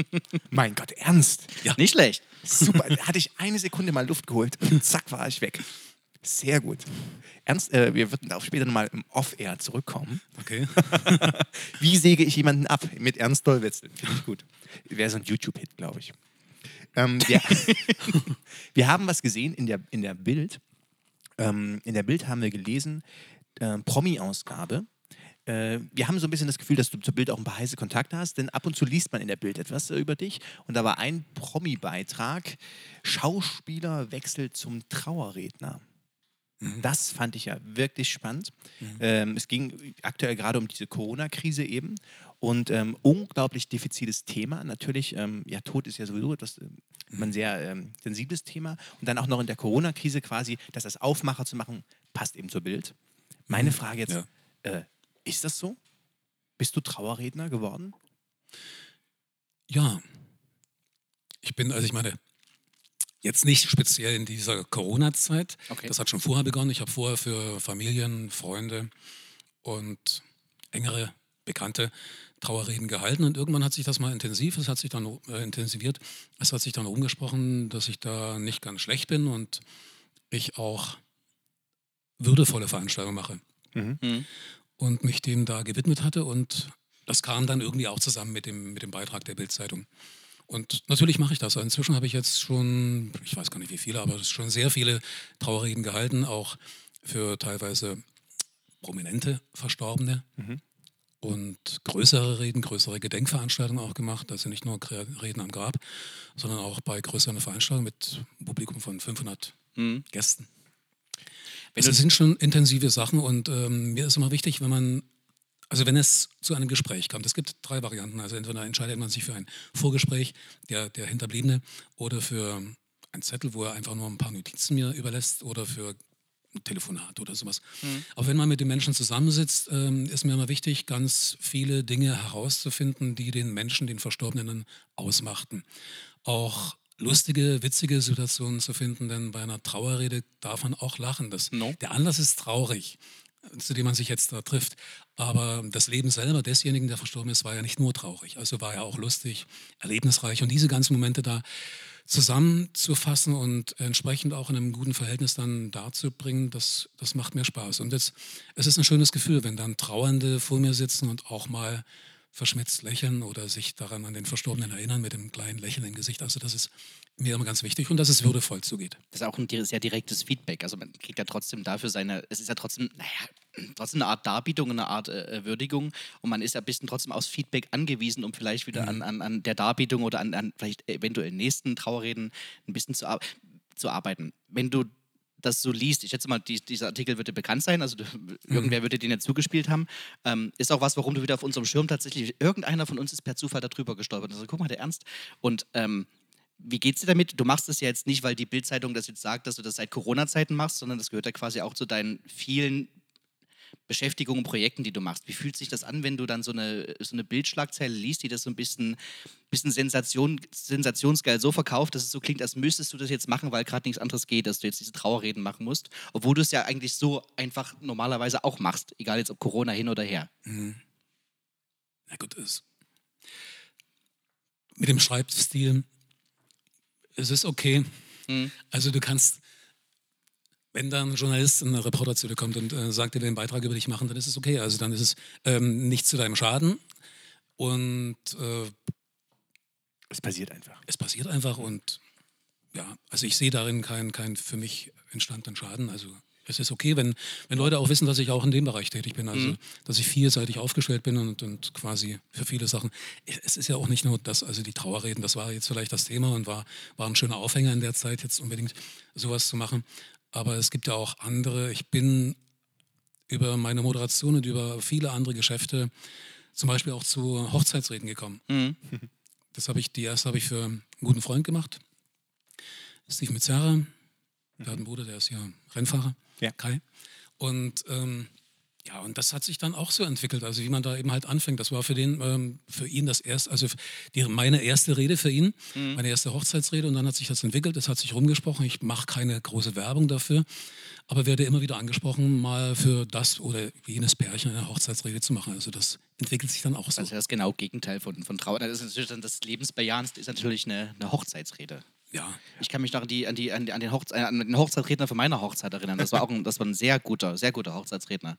mein Gott, ernst? Ja. Nicht schlecht. Super. Da hatte ich eine Sekunde mal Luft geholt und zack war ich weg. Sehr gut. Ernst, äh, wir würden darauf später nochmal im Off-Air zurückkommen. Okay. Wie säge ich jemanden ab mit Ernst Dollwitzel? Finde ich gut. Wäre so ein YouTube-Hit, glaube ich. Ähm, wir, wir haben was gesehen in der, in der Bild. Ähm, in der Bild haben wir gelesen, äh, Promi-Ausgabe. Äh, wir haben so ein bisschen das Gefühl, dass du zur Bild auch ein paar heiße Kontakte hast, denn ab und zu liest man in der Bild etwas äh, über dich. Und da war ein Promi-Beitrag: Schauspieler wechselt zum Trauerredner. Das fand ich ja wirklich spannend. Ähm, es ging aktuell gerade um diese Corona-Krise eben und ähm, unglaublich diffiziles Thema. Natürlich, ähm, ja, Tod ist ja sowieso etwas, ähm, ein sehr ähm, sensibles Thema. Und dann auch noch in der Corona-Krise quasi, das als Aufmacher zu machen, passt eben zur Bild. Meine Frage jetzt, Ja. äh, ist das so? Bist du Trauerredner geworden? Ja. Ich bin, also ich meine, jetzt nicht speziell in dieser Corona-Zeit. Okay. Das hat schon vorher begonnen. Ich habe vorher für Familien, Freunde und engere Bekannte Trauerreden gehalten und irgendwann hat sich das mal intensiv, es hat sich dann äh, intensiviert, es hat sich dann rumgesprochen, dass ich da nicht ganz schlecht bin und ich auch würdevolle Veranstaltungen mache Mhm. und mich dem da gewidmet hatte und das kam dann irgendwie auch zusammen mit dem, mit dem Beitrag der Bildzeitung. Und natürlich mache ich das. Inzwischen habe ich jetzt schon, ich weiß gar nicht wie viele, aber schon sehr viele Trauerreden gehalten, auch für teilweise prominente Verstorbene und größere Reden, größere Gedenkveranstaltungen auch gemacht. Also nicht nur Reden am Grab, sondern auch bei größeren Veranstaltungen mit Publikum von 500 Mhm. Gästen. Es sind schon intensive Sachen und ähm, mir ist immer wichtig, wenn man, also wenn es zu einem Gespräch kommt, es gibt drei Varianten. Also entweder entscheidet man sich für ein Vorgespräch, der, der Hinterbliebene, oder für ein Zettel, wo er einfach nur ein paar Notizen mir überlässt, oder für Telefonat oder sowas. Aber wenn man mit den Menschen zusammensitzt, ähm, ist mir immer wichtig, ganz viele Dinge herauszufinden, die den Menschen, den Verstorbenen ausmachten. Auch lustige, witzige Situationen zu finden, denn bei einer Trauerrede darf man auch lachen. Das, No. Der Anlass ist traurig, zu dem man sich jetzt da trifft. Aber das Leben selber desjenigen, der verstorben ist, war ja nicht nur traurig. Also war ja auch lustig, erlebnisreich. Und diese ganzen Momente da zusammenzufassen und entsprechend auch in einem guten Verhältnis dann darzubringen, das, das macht mir Spaß. Und jetzt, es ist ein schönes Gefühl, wenn dann Trauernde vor mir sitzen und auch mal verschmitzt lächeln oder sich daran an den Verstorbenen erinnern mit einem kleinen Lächeln im Gesicht. Also das ist mir immer ganz wichtig und dass es würdevoll zugeht. Das ist auch ein sehr direktes Feedback. Also man kriegt ja trotzdem dafür seine, es ist ja trotzdem, naja, trotzdem eine Art Darbietung, eine Art äh, Würdigung und man ist ja ein bisschen trotzdem aus Feedback angewiesen, um vielleicht wieder an, an, an der Darbietung oder an, an vielleicht eventuell nächsten Trauerreden ein bisschen zu, ar zu arbeiten. Wenn du das so liest, ich schätze mal, die, dieser Artikel wird dir bekannt sein, also du, irgendwer würde den ja zugespielt haben, ähm, ist auch was, warum du wieder auf unserem Schirm tatsächlich, irgendeiner von uns ist per Zufall darüber gestolpert. Also guck mal, der Ernst. Und ähm, wie geht's dir damit? Du machst das ja jetzt nicht, weil die Bildzeitung das jetzt sagt, dass du das seit Corona-Zeiten machst, sondern das gehört ja quasi auch zu deinen vielen Beschäftigungen und Projekten, die du machst. Wie fühlt sich das an, wenn du dann so eine, so eine Bildschlagzeile liest, die das so ein bisschen, bisschen Sensation, sensationsgeil so verkauft, dass es so klingt, als müsstest du das jetzt machen, weil gerade nichts anderes geht, dass du jetzt diese Trauerreden machen musst, obwohl du es ja eigentlich so einfach normalerweise auch machst, egal jetzt ob Corona hin oder her. Na gut, es, mit dem Schreibstil, es ist okay. Mhm. Also du kannst, wenn da ein Journalist, ein Reporter zu dir kommt und äh, sagt, er will einen Beitrag über dich machen, dann ist es okay. Also dann ist es ähm, nicht zu deinem Schaden und äh, Es passiert einfach. es passiert einfach und ja, also ich sehe darin keinen kein für mich entstandenen Schaden. Also es ist okay, wenn, wenn Leute auch wissen, dass ich auch in dem Bereich tätig bin, also dass ich vielseitig aufgestellt bin und, und quasi für viele Sachen. Es ist ja auch nicht nur das, also die Trauerreden, das war jetzt vielleicht das Thema und war, war ein schöner Aufhänger in der Zeit, jetzt unbedingt sowas zu machen. Aber es gibt ja auch andere. Ich bin über meine Moderation und über viele andere Geschäfte zum Beispiel auch zu Hochzeitsreden gekommen. Mhm. Das habe ich, die erste habe ich für einen guten Freund gemacht, Steve Mizzara. Der hat einen Bruder, der ist ja Rennfahrer, Ja. Kai. Und ähm, ja, und das hat sich dann auch so entwickelt, also wie man da eben halt anfängt. Das war für den, ähm, für ihn das erste, also die, meine erste Rede für ihn, meine erste Hochzeitsrede und dann hat sich das entwickelt, es hat sich rumgesprochen. Ich mache keine große Werbung dafür, aber werde immer wieder angesprochen, mal für das oder jenes Pärchen eine Hochzeitsrede zu machen. Also das entwickelt sich dann auch so. Also das genau Gegenteil von, von Trauer. Das ist natürlich dann das Lebensbejahendste ist natürlich eine, eine Hochzeitsrede. Ja, Ich kann mich noch an, die, an, die, an, die, an, den, Hochze äh, an den Hochzeitsredner von meiner Hochzeit erinnern. Das war auch ein, das war ein sehr guter, sehr guter Hochzeitsredner.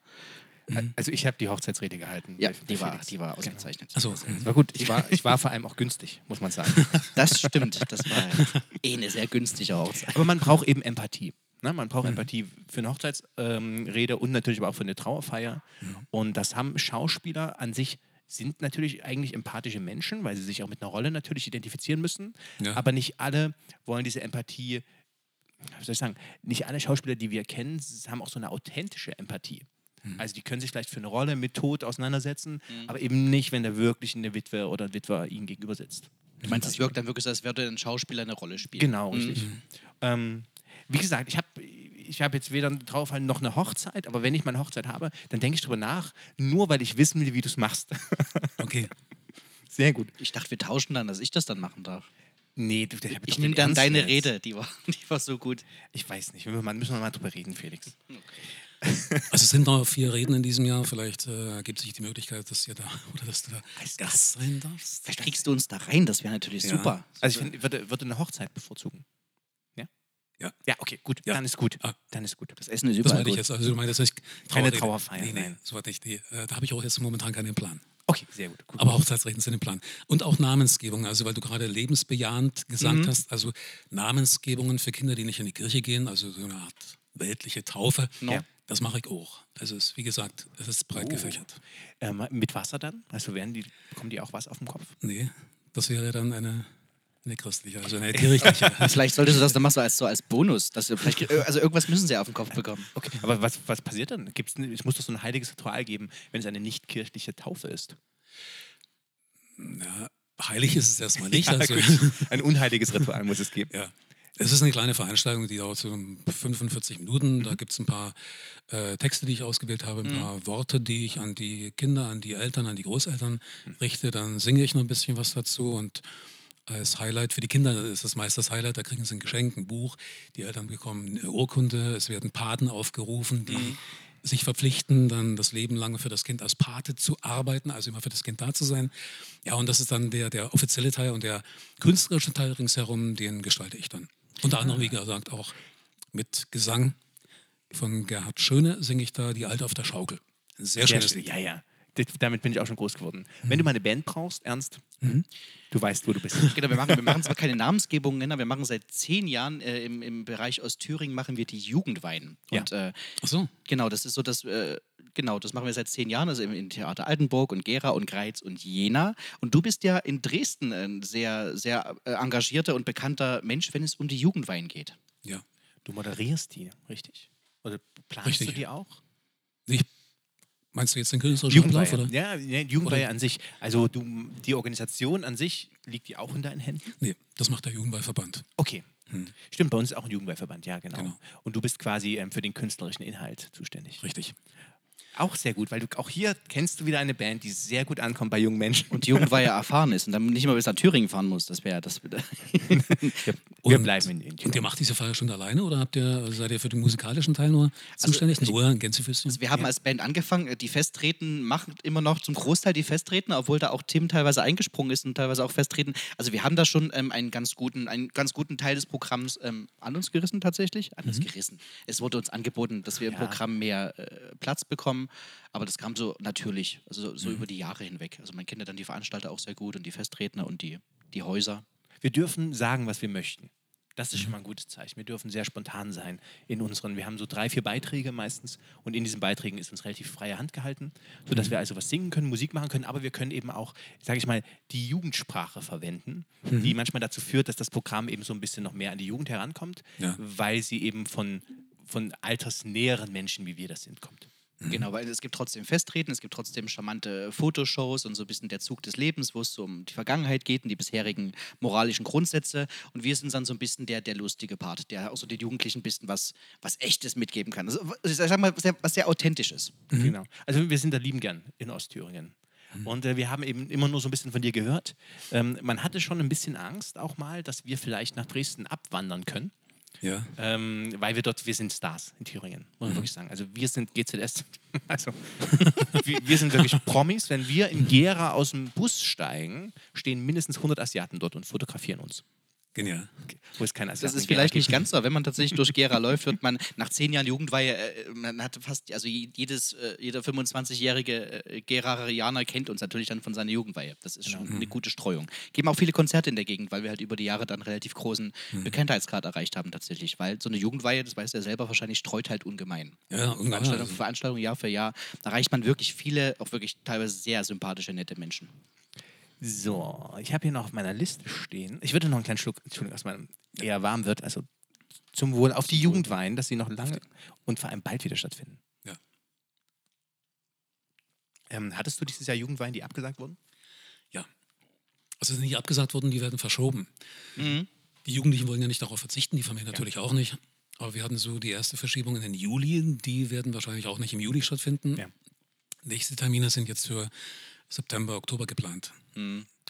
Also ich habe die Hochzeitsrede gehalten. Ja, die war, die war ausgezeichnet. also Das war gut. Ich war, ich war vor allem auch günstig, muss man sagen. Das stimmt. Das war eh eine sehr günstige Hochzeit. Aber man braucht eben Empathie. Ne? Man braucht Empathie für eine Hochzeitsrede und natürlich aber auch für eine Trauerfeier. Und das haben Schauspieler an sich sind natürlich eigentlich empathische Menschen, weil sie sich auch mit einer Rolle natürlich identifizieren müssen. Ja. Aber nicht alle wollen diese Empathie, wie soll ich sagen, nicht alle Schauspieler, die wir kennen, haben auch so eine authentische Empathie. Also die können sich vielleicht für eine Rolle mit Tod auseinandersetzen, aber eben nicht, wenn da wirklich eine Witwe oder ein Witwer ihnen gegenüber sitzt. Du meinst, es wirkt dann wirklich so, als würde ein Schauspieler eine Rolle spielen. Genau, richtig. Ähm, wie gesagt, ich habe ich hab jetzt weder einen Trauerfall noch eine Hochzeit, aber wenn ich meine Hochzeit habe, dann denke ich drüber nach, nur weil ich wissen will, wie du es machst. okay. Sehr gut. Ich dachte, wir tauschen dann, dass ich das dann machen darf. Nee, du, ich, Ich nehme dann deine jetzt. Rede, die war, die war so gut. Ich weiß nicht, müssen wir mal, müssen wir mal drüber reden, Felix. Also es sind noch vier Reden in diesem Jahr. Vielleicht äh, ergibt sich die Möglichkeit, dass ihr da oder dass du da als Gast sein darfst. Vielleicht kriegst du uns da rein, das wäre natürlich Ja. super. Also ich find, würde, würde eine Hochzeit bevorzugen. Okay, gut. Ja. Dann ist gut. Ah. Dann ist gut. Das Essen ist Das überall meine ich gut. jetzt. Also du meinst nicht Keine. Trauerfeier, Nee, nee, nein. so weit nicht. Nee, äh, da habe ich auch jetzt momentan keinen Plan. Okay, sehr gut. gut. Aber Hochzeitsreden sind im Plan. Und auch Namensgebung, also weil du gerade lebensbejahend gesagt hast, also Namensgebungen für Kinder, die nicht in die Kirche gehen, also so eine Art weltliche Taufe, Ja. das mache ich auch. Also es ist, wie gesagt, es ist breit Oh. gefächert. Ähm, mit Wasser dann? Also werden die, bekommen die auch was auf dem Kopf? Nee, das wäre dann eine, eine christliche, also eine kirchliche. Vielleicht solltest du das dann so als, so als Bonus. Dass du vielleicht, also irgendwas müssen sie auf den Kopf bekommen. Okay, aber was, was passiert dann? Gibt's, es muss doch so ein heiliges Ritual geben, wenn es eine nicht-kirchliche Taufe ist. ja, heilig ist es erstmal nicht. Ja, also. Ein unheiliges Ritual muss es geben. Ja. Es ist eine kleine Veranstaltung, die dauert so 45 Minuten. Mhm. Da gibt es ein paar äh, Texte, die ich ausgewählt habe, ein paar Worte, die ich an die Kinder, an die Eltern, an die Großeltern Mhm. richte. Dann singe ich noch ein bisschen was dazu und als Highlight für die Kinder ist das meist das Highlight. Da kriegen sie ein Geschenk, ein Buch. Die Eltern bekommen eine Urkunde. Es werden Paten aufgerufen, die Mhm. sich verpflichten, dann das Leben lang für das Kind als Pate zu arbeiten, also immer für das Kind da zu sein. Ja, und das ist dann der, der offizielle Teil und der künstlerische Teil ringsherum, den gestalte ich dann. Unter anderem, wie gesagt, auch mit Gesang von Gerhard Schöne singe ich da Die Alte auf der Schaukel. Ein sehr Sehr schönes schön. Lied. Ja, ja. Das, damit bin ich auch schon groß geworden. Wenn du mal eine Band brauchst, Ernst, du weißt, wo du bist. Genau, wir machen, wir machen zwar keine Namensgebungen, aber wir machen seit zehn Jahren äh, im, im Bereich Ostthüringen machen wir die Jugendwein. Ja. Und äh, Ach so. genau, das ist so, dass äh, genau, das machen wir seit zehn Jahren, also im, im Theater Altenburg und Gera und Greiz und Jena. Und du bist ja in Dresden ein sehr, sehr äh, engagierter und bekannter Mensch, wenn es um die Jugendwein geht. Ja. Du moderierst die, richtig? Oder planst Richtig. du die auch? Ich, meinst du jetzt den künstlerischen Ablauf? Oder? Ja, ja, Jugendweihe an sich. Also du, die Organisation an sich, liegt die auch in deinen Händen? Nee, das macht der Jugendweihverband. Okay. Stimmt, bei uns ist auch ein Jugendweihverband, ja, genau. Genau. Und du bist quasi ähm, für den künstlerischen Inhalt zuständig. Richtig. Auch sehr gut, weil du auch hier kennst du wieder eine Band, die sehr gut ankommt bei jungen Menschen. Und die Jugendweihe erfahren ist und dann nicht mal bis nach Thüringen fahren muss. Das wäre das. wir, wir Und- bleiben in, in Und ihr macht diese Feierstunde alleine oder habt ihr, seid ihr für den musikalischen Teil nur zuständig? nur ein Gänsefüßchen? Also wir haben als Band angefangen, die Festtreten machen immer noch zum Großteil die Festtreten, obwohl da auch Tim teilweise eingesprungen ist und teilweise auch Festtreten. Also wir haben da schon ähm, einen, ganz guten, einen ganz guten Teil des Programms ähm, an uns gerissen tatsächlich. An uns gerissen. Es wurde uns angeboten, dass wir im Ja. Programm mehr äh, Platz bekommen, aber das kam so natürlich, also so, so über die Jahre hinweg. Also man kennt ja dann die Veranstalter auch sehr gut und die Festredner und die, die Häuser. wir dürfen sagen, was wir möchten. Das ist schon mal ein gutes Zeichen. Wir dürfen sehr spontan sein in unseren. Wir haben so drei, vier Beiträge meistens und in diesen Beiträgen ist uns relativ freie Hand gehalten, sodass wir also was singen können, Musik machen können, aber wir können eben auch, sage ich mal, die Jugendsprache verwenden, die manchmal dazu führt, dass das Programm eben so ein bisschen noch mehr an die Jugend herankommt, Ja. weil sie eben von, von altersnäheren Menschen, wie wir das sind, kommt. Genau, weil es gibt trotzdem Festreden, es gibt trotzdem charmante Fotoshows und so ein bisschen der Zug des Lebens, wo es so um die Vergangenheit geht und die bisherigen moralischen Grundsätze. Und wir sind dann so ein bisschen der, der lustige Part, der auch so den Jugendlichen ein bisschen was, was Echtes mitgeben kann. Also, ich sag mal, was sehr, was sehr authentisch ist. Genau. Also wir sind da lieben gern in Ostthüringen. Und äh, wir haben eben immer nur so ein bisschen von dir gehört. Ähm, man hatte schon ein bisschen Angst auch mal, dass wir vielleicht nach Dresden abwandern können. Ja. Ähm, weil wir dort, wir sind Stars in Thüringen, muss man wirklich sagen. Also wir sind GZS, also wir, wir sind wirklich Promis. Wenn wir in Gera aus dem Bus steigen, stehen mindestens 100 Asiaten dort und fotografieren uns. Genial. Wo es kein Das ist vielleicht nicht ganz so, aber wenn man tatsächlich durch Gera läuft, wird man nach zehn Jahren Jugendweihe, äh, man hat fast, also jedes, äh, jeder 25-jährige äh, Gerarianer kennt uns natürlich dann von seiner Jugendweihe. Das ist schon eine gute Streuung. Geben auch viele Konzerte in der Gegend, weil wir halt über die Jahre dann relativ großen Bekanntheitsgrad erreicht haben tatsächlich, weil so eine Jugendweihe, das weiß er selber wahrscheinlich, streut halt ungemein. Ja, ungemein. Veranstaltung Also- für Veranstaltung, Jahr für Jahr, da erreicht man wirklich viele, auch wirklich teilweise sehr sympathische, nette Menschen. So, ich habe hier noch auf meiner Liste stehen. Ich würde noch einen kleinen Schluck, Entschuldigung, dass man eher warm wird. Also zum Wohl auf die Jugendwein, dass sie noch lange und vor allem bald wieder stattfinden. Ja. Ähm, hattest du dieses Jahr Jugendwein, die abgesagt wurden? Ja. Also sind nicht abgesagt worden, die werden verschoben. Die Jugendlichen wollen ja nicht darauf verzichten, die Familien natürlich auch nicht. Aber wir hatten so die erste Verschiebung in den Juli, die werden wahrscheinlich auch nicht im Juli stattfinden. Ja. Nächste Termine sind jetzt für September, Oktober geplant.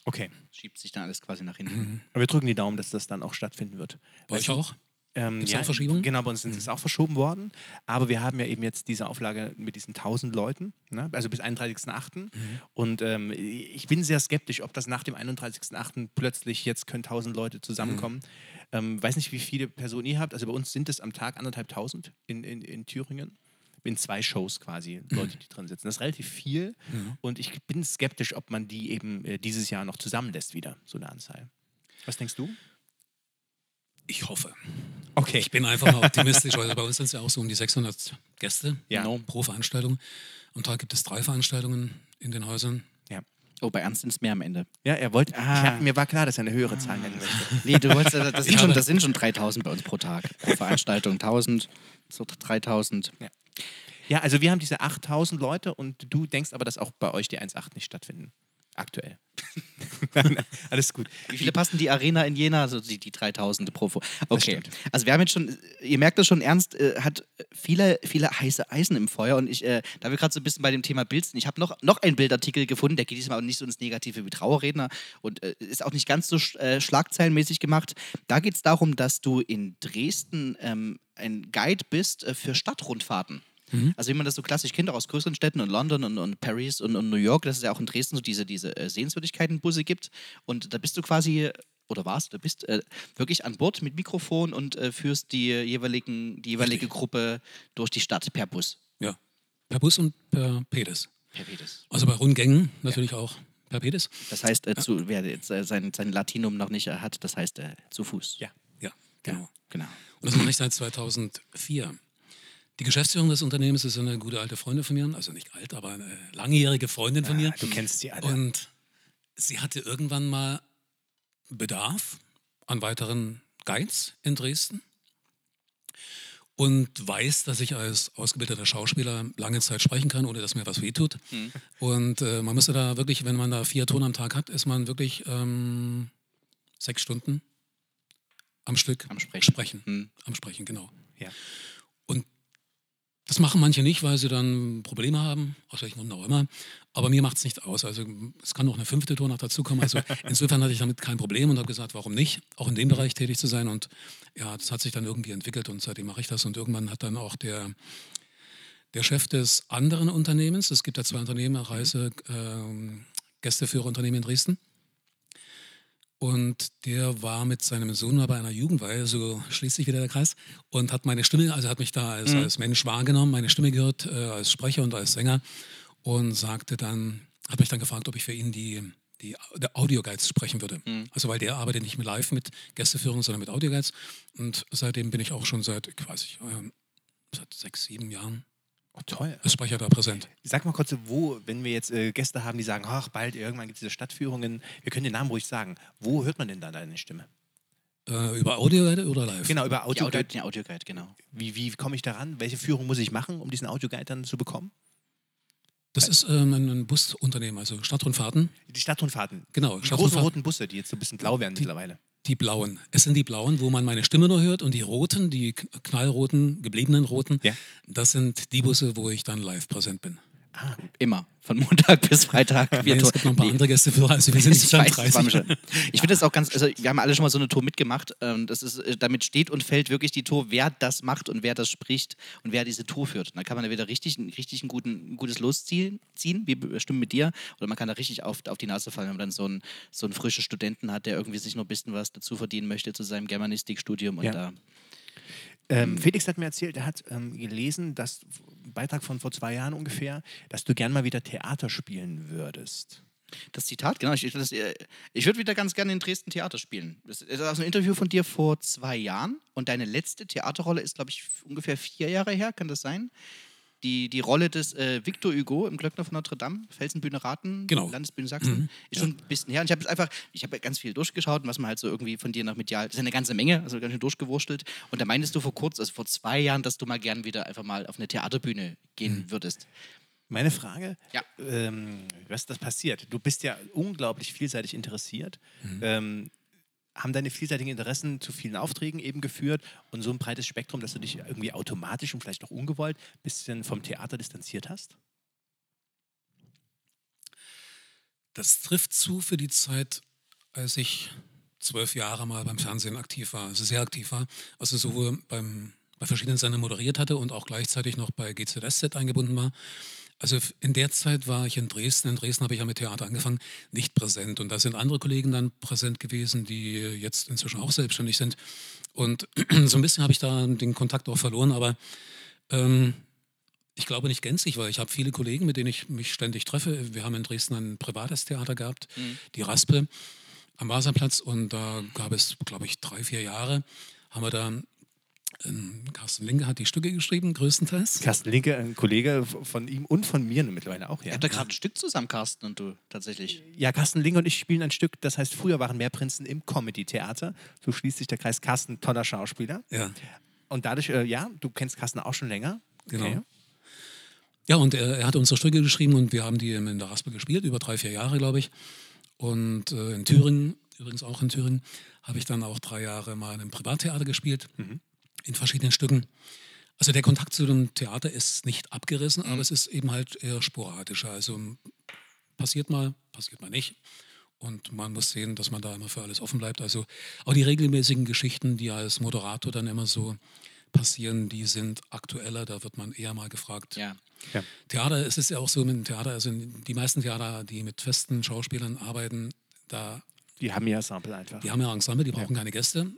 Okay. Schiebt sich dann alles quasi nach hinten. Aber wir drücken die Daumen, dass das dann auch stattfinden wird. Bei euch auch? Ähm, Gibt's auch Verschiebungen? Genau, bei uns sind es auch verschoben worden. Aber wir haben ja eben jetzt diese Auflage mit diesen 1000 Leuten, ne? also bis 31.08. Und ähm, ich bin sehr skeptisch, ob das nach dem 31.08. plötzlich jetzt können 1000 Leute zusammenkommen. Ähm, weiß nicht, wie viele Personen ihr habt. Also bei uns sind es am Tag anderthalbtausend in, in, in Thüringen. In zwei Shows quasi, Leute, die drin sitzen. Das ist relativ viel. Und ich bin skeptisch, ob man die eben äh, dieses Jahr noch zusammenlässt wieder, so eine Anzahl. Was denkst du? Ich hoffe. Okay. Ich bin einfach mal optimistisch. Also bei uns sind es ja auch so um die 600 Gäste Ja. genau, pro Veranstaltung. Am Tag gibt es drei Veranstaltungen in den Häusern. Ja. Oh, bei Ernst sind es mehr am Ende. Ja, er wollte. Ah. Ich hab, mir war klar, dass er eine höhere Zahl nennen möchte. Nee, du wolltest, das, das, sind schon, das sind schon 3000 bei uns pro Tag. Pro Veranstaltung 1000, so 3000. Ja, also wir haben diese 8000 Leute und du denkst aber, dass auch bei euch die 1.8 nicht stattfinden. Aktuell. Alles gut. Wie viele passen die Arena in Jena? Also die, die 3000 pro. Vo- Okay. Also wir haben jetzt schon, ihr merkt das schon, Ernst äh, hat viele, viele heiße Eisen im Feuer und ich, äh, da wir gerade so ein bisschen bei dem Thema Bild sind, ich habe noch, noch einen Bildartikel gefunden, der geht diesmal auch nicht so ins Negative wie Trauerredner und äh, ist auch nicht ganz so sch- äh, schlagzeilenmäßig gemacht. Da geht es darum, dass du in Dresden ähm, ein Guide bist äh, für Stadtrundfahrten. Also wie man das so klassisch kennt, auch aus größeren Städten und London und, und Paris und, und New York, dass es ja auch in Dresden so diese, diese äh, Sehenswürdigkeitenbusse gibt. Und da bist du quasi, oder warst, du bist äh, wirklich an Bord mit Mikrofon und äh, führst die, jeweiligen, die jeweilige Richtig. Gruppe durch die Stadt per Bus. Ja. Per Bus und per Pedis. Per Pedis. Also bei Rundgängen natürlich auch per Pedis. Das heißt, äh, zu, wer jetzt äh, sein, sein Latinum noch nicht äh, hat, das heißt zu Fuß. Ja. Ja, genau. Genau. Und das mache ich seit 2004. Die Geschäftsführung des Unternehmens ist eine gute alte Freundin von mir, also nicht alt, aber eine langjährige Freundin von mir. Du kennst sie alle. Und sie hatte irgendwann mal Bedarf an weiteren Guides in Dresden und weiß, dass ich als ausgebildeter Schauspieler lange Zeit sprechen kann, ohne dass mir was wehtut. Und äh, man müsste da wirklich, wenn man da vier Ton am Tag hat, ist man wirklich ähm, sechs Stunden am Stück Am Sprechen. sprechen. Hm. Am Sprechen, genau. ja. Das machen manche nicht, weil sie dann Probleme haben, aus welchen Gründen auch immer. Aber mir macht es nicht aus. Also es kann noch eine fünfte Tour noch dazukommen. Also insofern hatte ich damit kein Problem und habe gesagt, warum nicht, auch in dem Bereich tätig zu sein. Und ja, das hat sich dann irgendwie entwickelt und seitdem mache ich das. Und irgendwann hat dann auch der, der Chef des anderen Unternehmens, es gibt ja zwei Unternehmen, Reise, ähm, Gästeführerunternehmen in Dresden. Und der war mit seinem Sohn mal bei einer Jugendweihe, so schließt sich wieder der Kreis, und hat meine Stimme, also hat mich da als, als Mensch wahrgenommen, meine Stimme gehört, äh, als Sprecher und als Sänger und sagte dann, hat mich dann gefragt, ob ich für ihn die, die, der Audioguides sprechen würde. Also weil der arbeitet nicht mit live mit Gästeführung, sondern mit Audioguides. Und seitdem bin ich auch schon seit, ich weiß nicht, ähm, seit sechs, sieben Jahren Oh, toll. als Sprecher da präsent. Sag mal kurz, wo, wenn wir jetzt äh, Gäste haben, die sagen, ach, bald irgendwann gibt es diese Stadtführungen, wir können den Namen ruhig sagen. Wo hört man denn da deine Stimme? Äh, über Audioguide oder live? Genau, über Die Audio, Audioguide. den Audioguide, genau. Wie, wie komme ich daran? Welche Führung muss ich machen, um diesen Audioguide dann zu bekommen? Das ist ähm, ein Busunternehmen, also Stadtrundfahrten. Die Stadtrundfahrten. Genau, Die großen Stadtrundfahrten. roten Busse, die jetzt so ein bisschen blau werden mittlerweile. Die blauen. Es sind die blauen, wo man meine Stimme nur hört und die roten, die knallroten, gebliebenen roten, Ja. das sind die Busse, wo ich dann live präsent bin. Ah, Immer. Von Montag bis Freitag. Nee, es gibt noch ein paar Nee. andere Gästeführer, also wir sind Ich weiß, war mir 32. schon. Ich finde das auch ganz, also wir haben alle schon mal so eine Tour mitgemacht. Ähm, das ist, äh, damit steht und fällt wirklich die Tour, wer das macht und wer das spricht und wer diese Tour führt. Und dann kann man da wieder richtig, richtig ein, guten, ein gutes Los ziehen, ziehen, wie bestimmt mit dir. Oder man kann da richtig auf, auf die Nase fallen, wenn man dann so einen, so einen frischen Studenten hat, der irgendwie sich noch ein bisschen was dazu verdienen möchte zu seinem Germanistikstudium. Und Ja. da Ähm, Felix hat mir erzählt, er hat ähm, gelesen, dass Beitrag von vor zwei Jahren ungefähr, dass du gern mal wieder Theater spielen würdest. Das Zitat, genau. Ich, ich, äh, würde wieder ganz gerne in Dresden Theater spielen. Das ist aus einem Interview von dir vor zwei Jahren. Und deine letzte Theaterrolle ist, glaube ich, ungefähr vier Jahre her, kann das sein? Die, die Rolle des äh, Victor Hugo im Glöckner von Notre Dame, Felsenbühne Raten, Genau. Landesbühne Sachsen. Mhm. Ist schon ein bisschen her. Und ich habe jetzt einfach, ich habe ganz viel durchgeschaut, was man halt so irgendwie von dir noch medial, das ist eine ganze Menge, also ganz schön durchgewurstelt. Und da meintest du vor kurz, also vor zwei Jahren, dass du mal gern wieder einfach mal auf eine Theaterbühne gehen Mhm. würdest. Meine Frage, Ja. ähm, was ist das passiert? Du bist ja unglaublich vielseitig interessiert. Ähm, haben deine vielseitigen Interessen zu vielen Aufträgen eben geführt und so ein breites Spektrum, dass du dich irgendwie automatisch und vielleicht auch ungewollt ein bisschen vom Theater distanziert hast? Das trifft zu für die Zeit, als ich zwölf Jahre mal beim Fernsehen aktiv war, also sehr aktiv war. Also sowohl beim, bei verschiedenen Sendern moderiert hatte und auch gleichzeitig noch bei GZSZ eingebunden war. Also in der Zeit war ich in Dresden. In Dresden habe ich ja mit Theater angefangen, nicht präsent. Und da sind andere Kollegen dann präsent gewesen, die jetzt inzwischen auch selbstständig sind. Und so ein bisschen habe ich da den Kontakt auch verloren, aber ähm, ich glaube nicht gänzlich, weil ich habe viele Kollegen, mit denen ich mich ständig treffe. Wir haben in Dresden ein privates Theater gehabt, die Raspe am Wasserplatz und da gab es, glaube ich, drei, vier Jahre, haben wir da, Carsten Linke hat die Stücke geschrieben, größtenteils. Carsten Linke, ein Kollege von ihm und von mir mittlerweile auch, Ihr ja. habt da gerade ein Stück zusammen, Carsten und du, tatsächlich. Ja, Carsten Linke und ich spielen ein Stück, das heißt, früher waren Meerprinzen im Comedy-Theater. So schließt sich der Kreis Carsten, toller Schauspieler. Ja. Und dadurch, äh, ja, du kennst Carsten auch schon länger. Genau. Ja, und er, er hat unsere Stücke geschrieben und wir haben die in der Raspe gespielt, über drei, vier Jahre, glaube ich. Und äh, in Thüringen, übrigens auch in Thüringen, habe ich dann auch drei Jahre mal in einem Privattheater gespielt, in verschiedenen Stücken. Also der Kontakt zu dem Theater ist nicht abgerissen, aber es ist eben halt eher sporadischer. Also m, passiert mal, passiert mal nicht. Und man muss sehen, dass man da immer für alles offen bleibt. Also auch die regelmäßigen Geschichten, die als Moderator dann immer so passieren, die sind aktueller. Da wird man eher mal gefragt, Ja. Ja. Theater, es ist ja auch so mit dem Theater, also die meisten Theater, die mit festen Schauspielern arbeiten, da, Die haben ja Sample einfach. die haben ja Ensemble, die brauchen keine Gäste.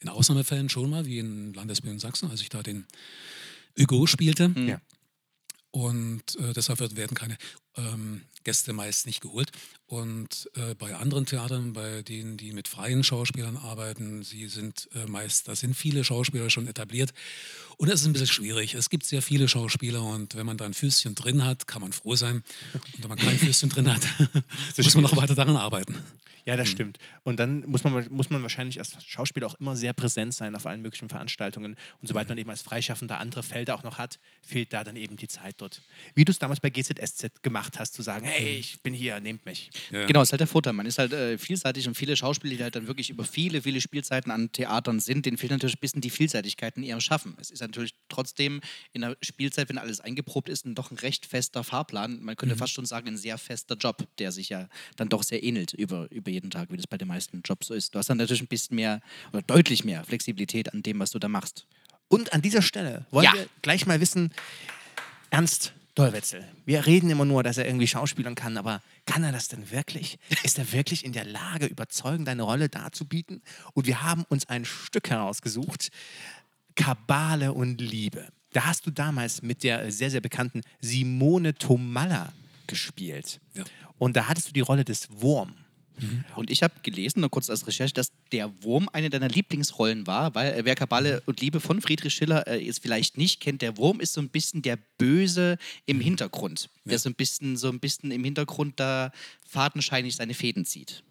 In Ausnahmefällen schon mal, wie in Landesbühnen Sachsen, als ich da den Hugo spielte. Ja. Und äh, deshalb werden keine ähm, Gäste meist nicht geholt. Und äh, bei anderen Theatern, bei denen, die mit freien Schauspielern arbeiten, sie sind äh, meist, da sind viele Schauspieler schon etabliert. Und es ist ein bisschen schwierig. Es gibt sehr viele Schauspieler und wenn man da ein Füßchen drin hat, kann man froh sein. Und wenn man kein Füßchen drin hat, muss man noch weiter daran arbeiten. Ja, das stimmt. Und dann muss man, muss man wahrscheinlich als Schauspieler auch immer sehr präsent sein auf allen möglichen Veranstaltungen. Und sobald man eben als Freischaffender andere Felder auch noch hat, fehlt da dann eben die Zeit dort. Wie du es damals bei GZSZ gemacht hast, zu sagen, hey, ich bin hier, nehmt mich. Ja. Genau, ist halt der Vorteil. Man ist halt äh, vielseitig und viele Schauspieler, die halt dann wirklich über viele, viele Spielzeiten an Theatern sind, denen fehlt natürlich ein bisschen die Vielseitigkeit in ihrem Schaffen. Es ist natürlich trotzdem in der Spielzeit, wenn alles eingeprobt ist, ein doch ein recht fester Fahrplan. Man könnte fast schon sagen, ein sehr fester Job, der sich ja dann doch sehr ähnelt über, über jeden Tag, wie das bei den meisten Jobs so ist. Du hast dann natürlich ein bisschen mehr oder deutlich mehr Flexibilität an dem, was du da machst. Und an dieser Stelle wollen Ja. wir gleich mal wissen, Ernst Dollwetzel, wir reden immer nur, dass er irgendwie schauspielern kann, aber kann er das denn wirklich? Ist er wirklich in der Lage, überzeugend deine Rolle darzubieten? Und wir haben uns ein Stück herausgesucht, Kabale und Liebe. Da hast du damals mit der sehr, sehr bekannten Simone Tomalla gespielt. Ja. Und da hattest du die Rolle des Wurm. Und ich habe gelesen, nur kurz als Recherche, dass der Wurm eine deiner Lieblingsrollen war, weil äh, wer Kabale und Liebe von Friedrich Schiller äh, jetzt vielleicht nicht kennt, der Wurm ist so ein bisschen der Böse im Hintergrund, der so ein bisschen, so ein bisschen im Hintergrund da fadenscheinig seine Fäden zieht.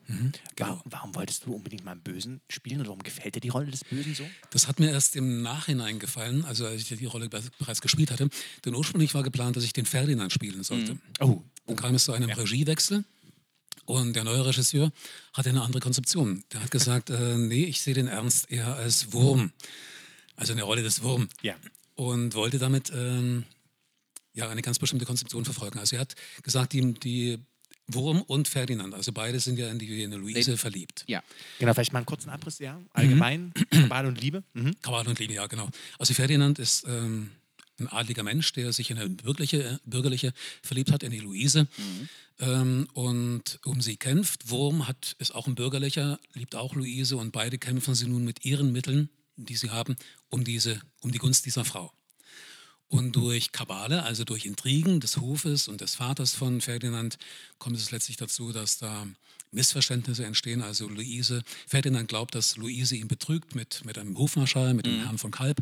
Warum, warum wolltest du unbedingt mal einen Bösen spielen oder warum gefällt dir die Rolle des Bösen so? Das hat mir erst im Nachhinein gefallen, also als ich die Rolle be- bereits gespielt hatte. Denn ursprünglich war geplant, dass ich den Ferdinand spielen sollte. Oh, Dann kam es zu einem Regiewechsel und der neue Regisseur hatte eine andere Konzeption. Der hat gesagt, äh, nee, ich sehe den Ernst eher als Wurm, also eine Rolle des Wurm. Ja. Und wollte damit ähm, ja, eine ganz bestimmte Konzeption verfolgen. Also er hat gesagt, die, die Wurm und Ferdinand, also beide sind ja in die in Luise verliebt. Ja. Genau, vielleicht mal einen kurzen Abriss, ja. Allgemein, Kabal und Liebe. Mhm. Kabal und Liebe, ja, genau. Also Ferdinand ist ähm, ein adliger Mensch, der sich in eine bürgerliche, äh, bürgerliche verliebt hat, in die Luise. Ähm, und um sie kämpft. Wurm hat, ist auch ein bürgerlicher, liebt auch Luise und beide kämpfen sie nun mit ihren Mitteln, die sie haben, um, diese, um die Gunst dieser Frau. Und durch Kabale, also durch Intrigen des Hofes und des Vaters von Ferdinand, kommt es letztlich dazu, dass da Missverständnisse entstehen. Also Luise, Ferdinand glaubt, dass Luise ihn betrügt mit, mit einem Hofmarschall, mit dem Herrn von Kalb.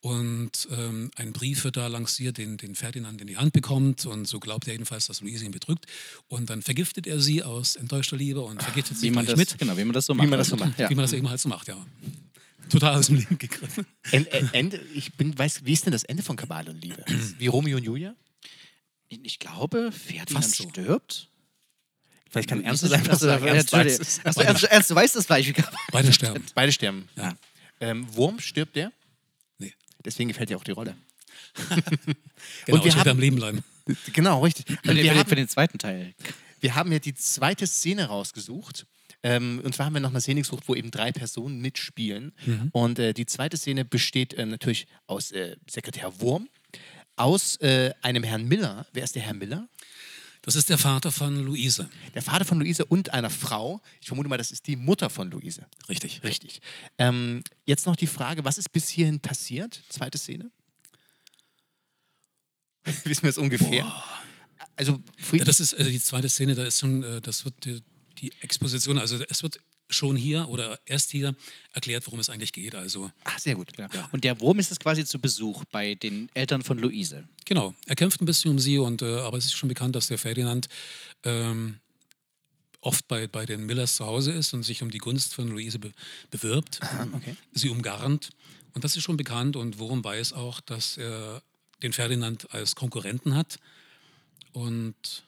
Und ähm, ein Brief wird da lanciert, den, den Ferdinand in die Hand bekommt. Und so glaubt er jedenfalls, dass Luise ihn betrügt. Und dann vergiftet er sie aus enttäuschter Liebe und vergiftet sie Wie man, gleich das, mit. genau, wie man das so macht. man das so macht, Ja. Wie man das eben halt so macht, ja. Total aus dem Leben gegriffen. En- en- Ende, ich bin, weiß, wie ist denn das Ende von Kabal und Liebe? Wie Romeo und Julia? Ich glaube, Ferdinand Fast so. stirbt. Vielleicht kann Ernst sein, was sagen. Ernst weiß es. Ernst, Ernst, du weißt das gleich. Wie Beide sterben. Beide sterben. Ja. Ähm, Wurm stirbt der? Deswegen gefällt dir auch die Rolle. Genau, wir ich will haben- am Leben bleiben. Genau, richtig. Und für, den, wir, haben, für den zweiten Teil. wir haben ja die zweite Szene rausgesucht. Ähm, und zwar haben wir noch eine Szene gesucht, wo eben drei Personen mitspielen. Und äh, die zweite Szene besteht äh, natürlich aus äh, Sekretär Wurm, aus äh, einem Herrn Miller. Wer ist der Herr Miller? Das ist der Vater von Luise. Der Vater von Luise und einer Frau. Ich vermute mal, das ist die Mutter von Luise. Richtig. Richtig. Ähm, jetzt noch die Frage, was ist bis hierhin passiert? Zweite Szene? Wissen wir es ungefähr? Also, Fried Ja, das ist also die zweite Szene, da ist schon, äh, das wird die, die Exposition, also es wird schon hier oder erst hier erklärt, worum es eigentlich geht. Also Ach, sehr gut. Und der Wurm ist es quasi zu Besuch bei den Eltern von Luise. genau, er kämpft ein bisschen um sie und äh, aber es ist schon bekannt, dass der Ferdinand ähm, oft bei, bei den Millers zu Hause ist und sich um die Gunst von Luise be bewirbt, okay. sie umgarnt. Und das ist schon bekannt und Worum weiß auch, dass er den Ferdinand als Konkurrenten hat. Und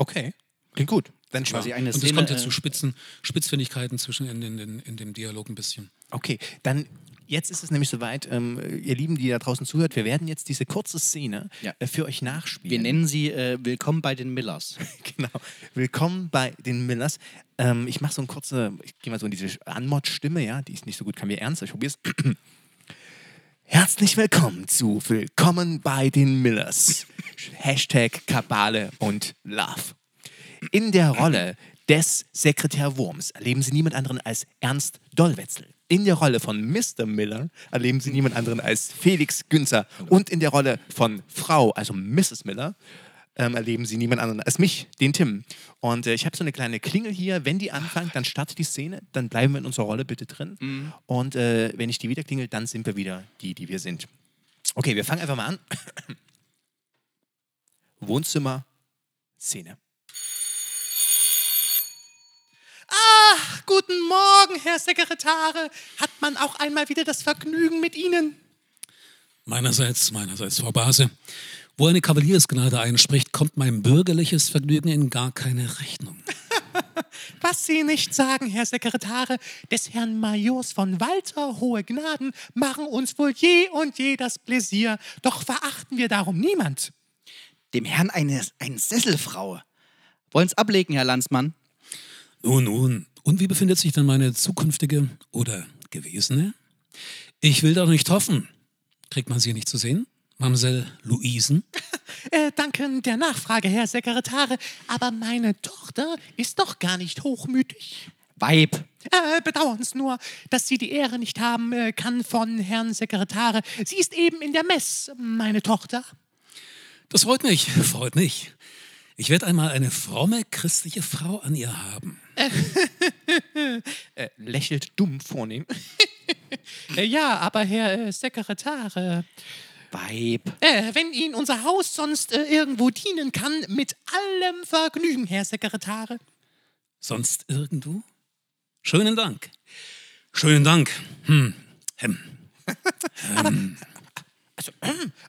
Okay. Klingt gut. Dann Quasi eine Und es Szene. kommt ja zu äh, Spitzen, Spitzfindigkeiten zwischen in, in, in, in dem Dialog ein bisschen. Okay, dann jetzt ist es nämlich soweit, ähm, ihr Lieben, die da draußen zuhört, wir werden jetzt diese kurze Szene Ja. äh, für euch nachspielen. wir nennen sie äh, Willkommen bei den Millers. Genau. Willkommen bei den Millers. Ähm, ich mache so eine kurze, ich gehe mal so in diese Anmod-Stimme, ja, die ist nicht so gut, kann mir ernst, ich probiere es. Herzlich willkommen zu Willkommen bei den Millers. Hashtag Kabale und Love. In der Rolle des Sekretär Wurms erleben Sie niemand anderen als Ernst Dollwetzel. In der Rolle von Mr. Miller erleben Sie niemand anderen als Felix Günzer. Und in der Rolle von Frau, also Mrs. Miller, ähm, erleben Sie niemand anderen als mich, den Tim. Und äh, ich habe so eine kleine Klingel hier. Wenn die anfängt, dann startet die Szene. Dann bleiben wir in unserer Rolle bitte drin. Und äh, wenn ich die wieder klingel, dann sind wir wieder die, die wir sind. Okay, wir fangen einfach mal an. Wohnzimmer, Szene. Ah, guten Morgen, Herr Sekretare. Hat man auch einmal wieder das Vergnügen mit Ihnen? Meinerseits, meinerseits, Frau Base. Wo eine Kavaliersgnade einspricht, kommt mein bürgerliches Vergnügen in gar keine Rechnung. Was Sie nicht sagen, Herr Sekretare, des Herrn Majors von Walter hohe Gnaden machen uns wohl je und je das Pläsier, doch verachten wir darum niemand. Dem Herrn eine, eine Sesselfrau. Wollen's ablegen, Herr Landsmann? Nun, nun. Und wie befindet sich denn meine zukünftige oder gewesene? Ich will doch nicht hoffen. Kriegt man sie nicht zu sehen? Mamsell Luisen? Äh, danke der Nachfrage, Herr Sekretare, aber meine Tochter ist doch gar nicht hochmütig. Weib. Äh, bedauern's nur, dass sie die Ehre nicht haben äh, kann von Herrn Sekretare. Sie ist eben in der Mess, meine Tochter. Das freut mich, freut mich. Ich werde einmal eine fromme christliche Frau an ihr haben. Äh, lächelt dumm vornehm. äh, ja, aber Herr äh, Sekretär, Weib. äh, wenn Ihnen unser Haus sonst äh, irgendwo dienen kann, mit allem Vergnügen, Herr Sekretär. Sonst irgendwo? Schönen Dank. Schönen Dank. Hm. Hm. Ähm,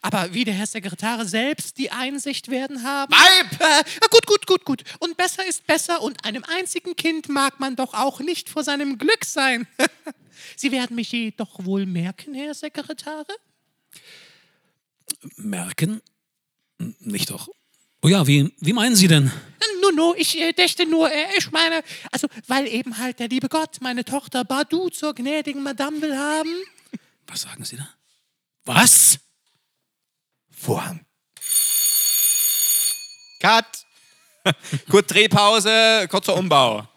aber wie der Herr Sekretär selbst die Einsicht werden haben. Weib! Äh, gut, gut, gut, gut. Und besser ist besser und einem einzigen Kind mag man doch auch nicht vor seinem Glück sein. Sie werden mich jedoch wohl merken, Herr Sekretär. Merken? Nicht doch. Oh ja, wie, wie meinen Sie denn? Nur, nur, ich äh, dächte nur, äh, ich meine, also, weil eben halt der liebe Gott meine Tochter Badu zur gnädigen Madame will haben. Was sagen Sie da? Was? Vorhang. Cut! Gut, Drehpause, kurzer Umbau.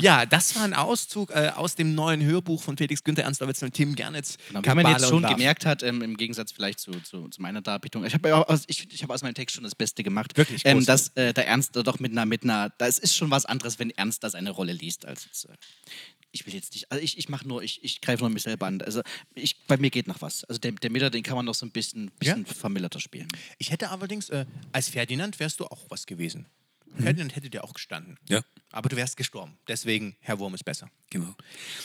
Ja, das war ein Auszug äh, aus dem neuen Hörbuch von Felix Günther Ernst Davidson und Tim Gernitz. Genau, wie man jetzt schon gemerkt hat, ähm, im Gegensatz vielleicht zu, zu, zu meiner Darbietung, ich habe ja aus, ich, ich hab aus meinem Text schon das Beste gemacht. Wirklich ähm, dass äh, der Ernst doch mit einer, mit einer, das ist schon was anderes, wenn Ernst da seine Rolle liest, als jetzt, äh, ich will jetzt nicht, also ich, ich mache nur, ich, ich greife nur mich selber an. Also ich, bei mir geht noch was. Also der, der Miller, den kann man noch so ein bisschen, bisschen vermilderter spielen. Ich hätte allerdings, äh, als Ferdinand wärst du auch was gewesen. Ferdinand hätte dir auch gestanden. Ja. Aber du wärst gestorben. Deswegen, Herr Wurm ist besser. Genau.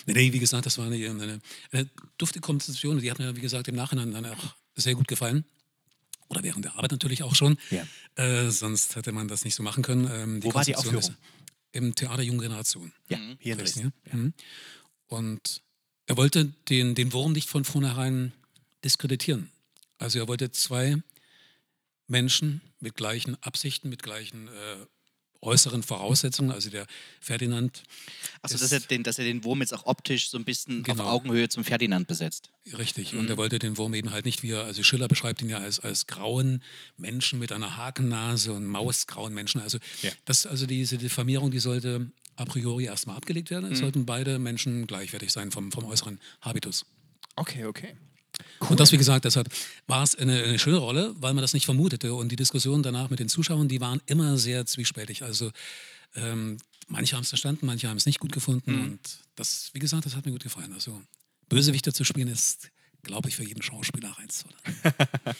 Nee, wie gesagt, das war eine, eine, eine dufte Komposition. Die hat mir, wie gesagt, im Nachhinein dann auch sehr gut gefallen. Oder während der Arbeit natürlich auch schon. Ja. Äh, sonst hätte man das nicht so machen können. Ähm, Wo war die Aufführung? Ist Im Theater Junge Generation. Ja, hier in Dresden, Dresden. ja? Mhm. Und er wollte den, den Wurm nicht von vornherein diskreditieren. Also er wollte zwei Menschen mit gleichen Absichten, mit gleichen äh, äußeren Voraussetzungen, also der Ferdinand Achso, dass er, den, dass er den Wurm jetzt auch optisch so ein bisschen Genau. auf Augenhöhe zum Ferdinand besetzt. Richtig. Und er wollte den Wurm eben halt nicht, wie er, also Schiller beschreibt ihn ja als, als grauen Menschen mit einer Hakennase und mausgrauen Menschen. Also Ja. das, also diese Diffamierung, die sollte a priori erstmal abgelegt werden. Es sollten beide Menschen gleichwertig sein vom, vom äußeren Habitus. Okay, okay. Und das, wie gesagt, deshalb war es eine, eine schöne Rolle, weil man das nicht vermutete. Und die Diskussionen danach mit den Zuschauern, die waren immer sehr zwiespältig. Also ähm, manche haben es verstanden, manche haben es nicht gut gefunden. Und das, wie gesagt, das hat mir gut gefallen. Also Bösewichter zu spielen ist, glaube ich, für jeden Schauspieler reizvoll.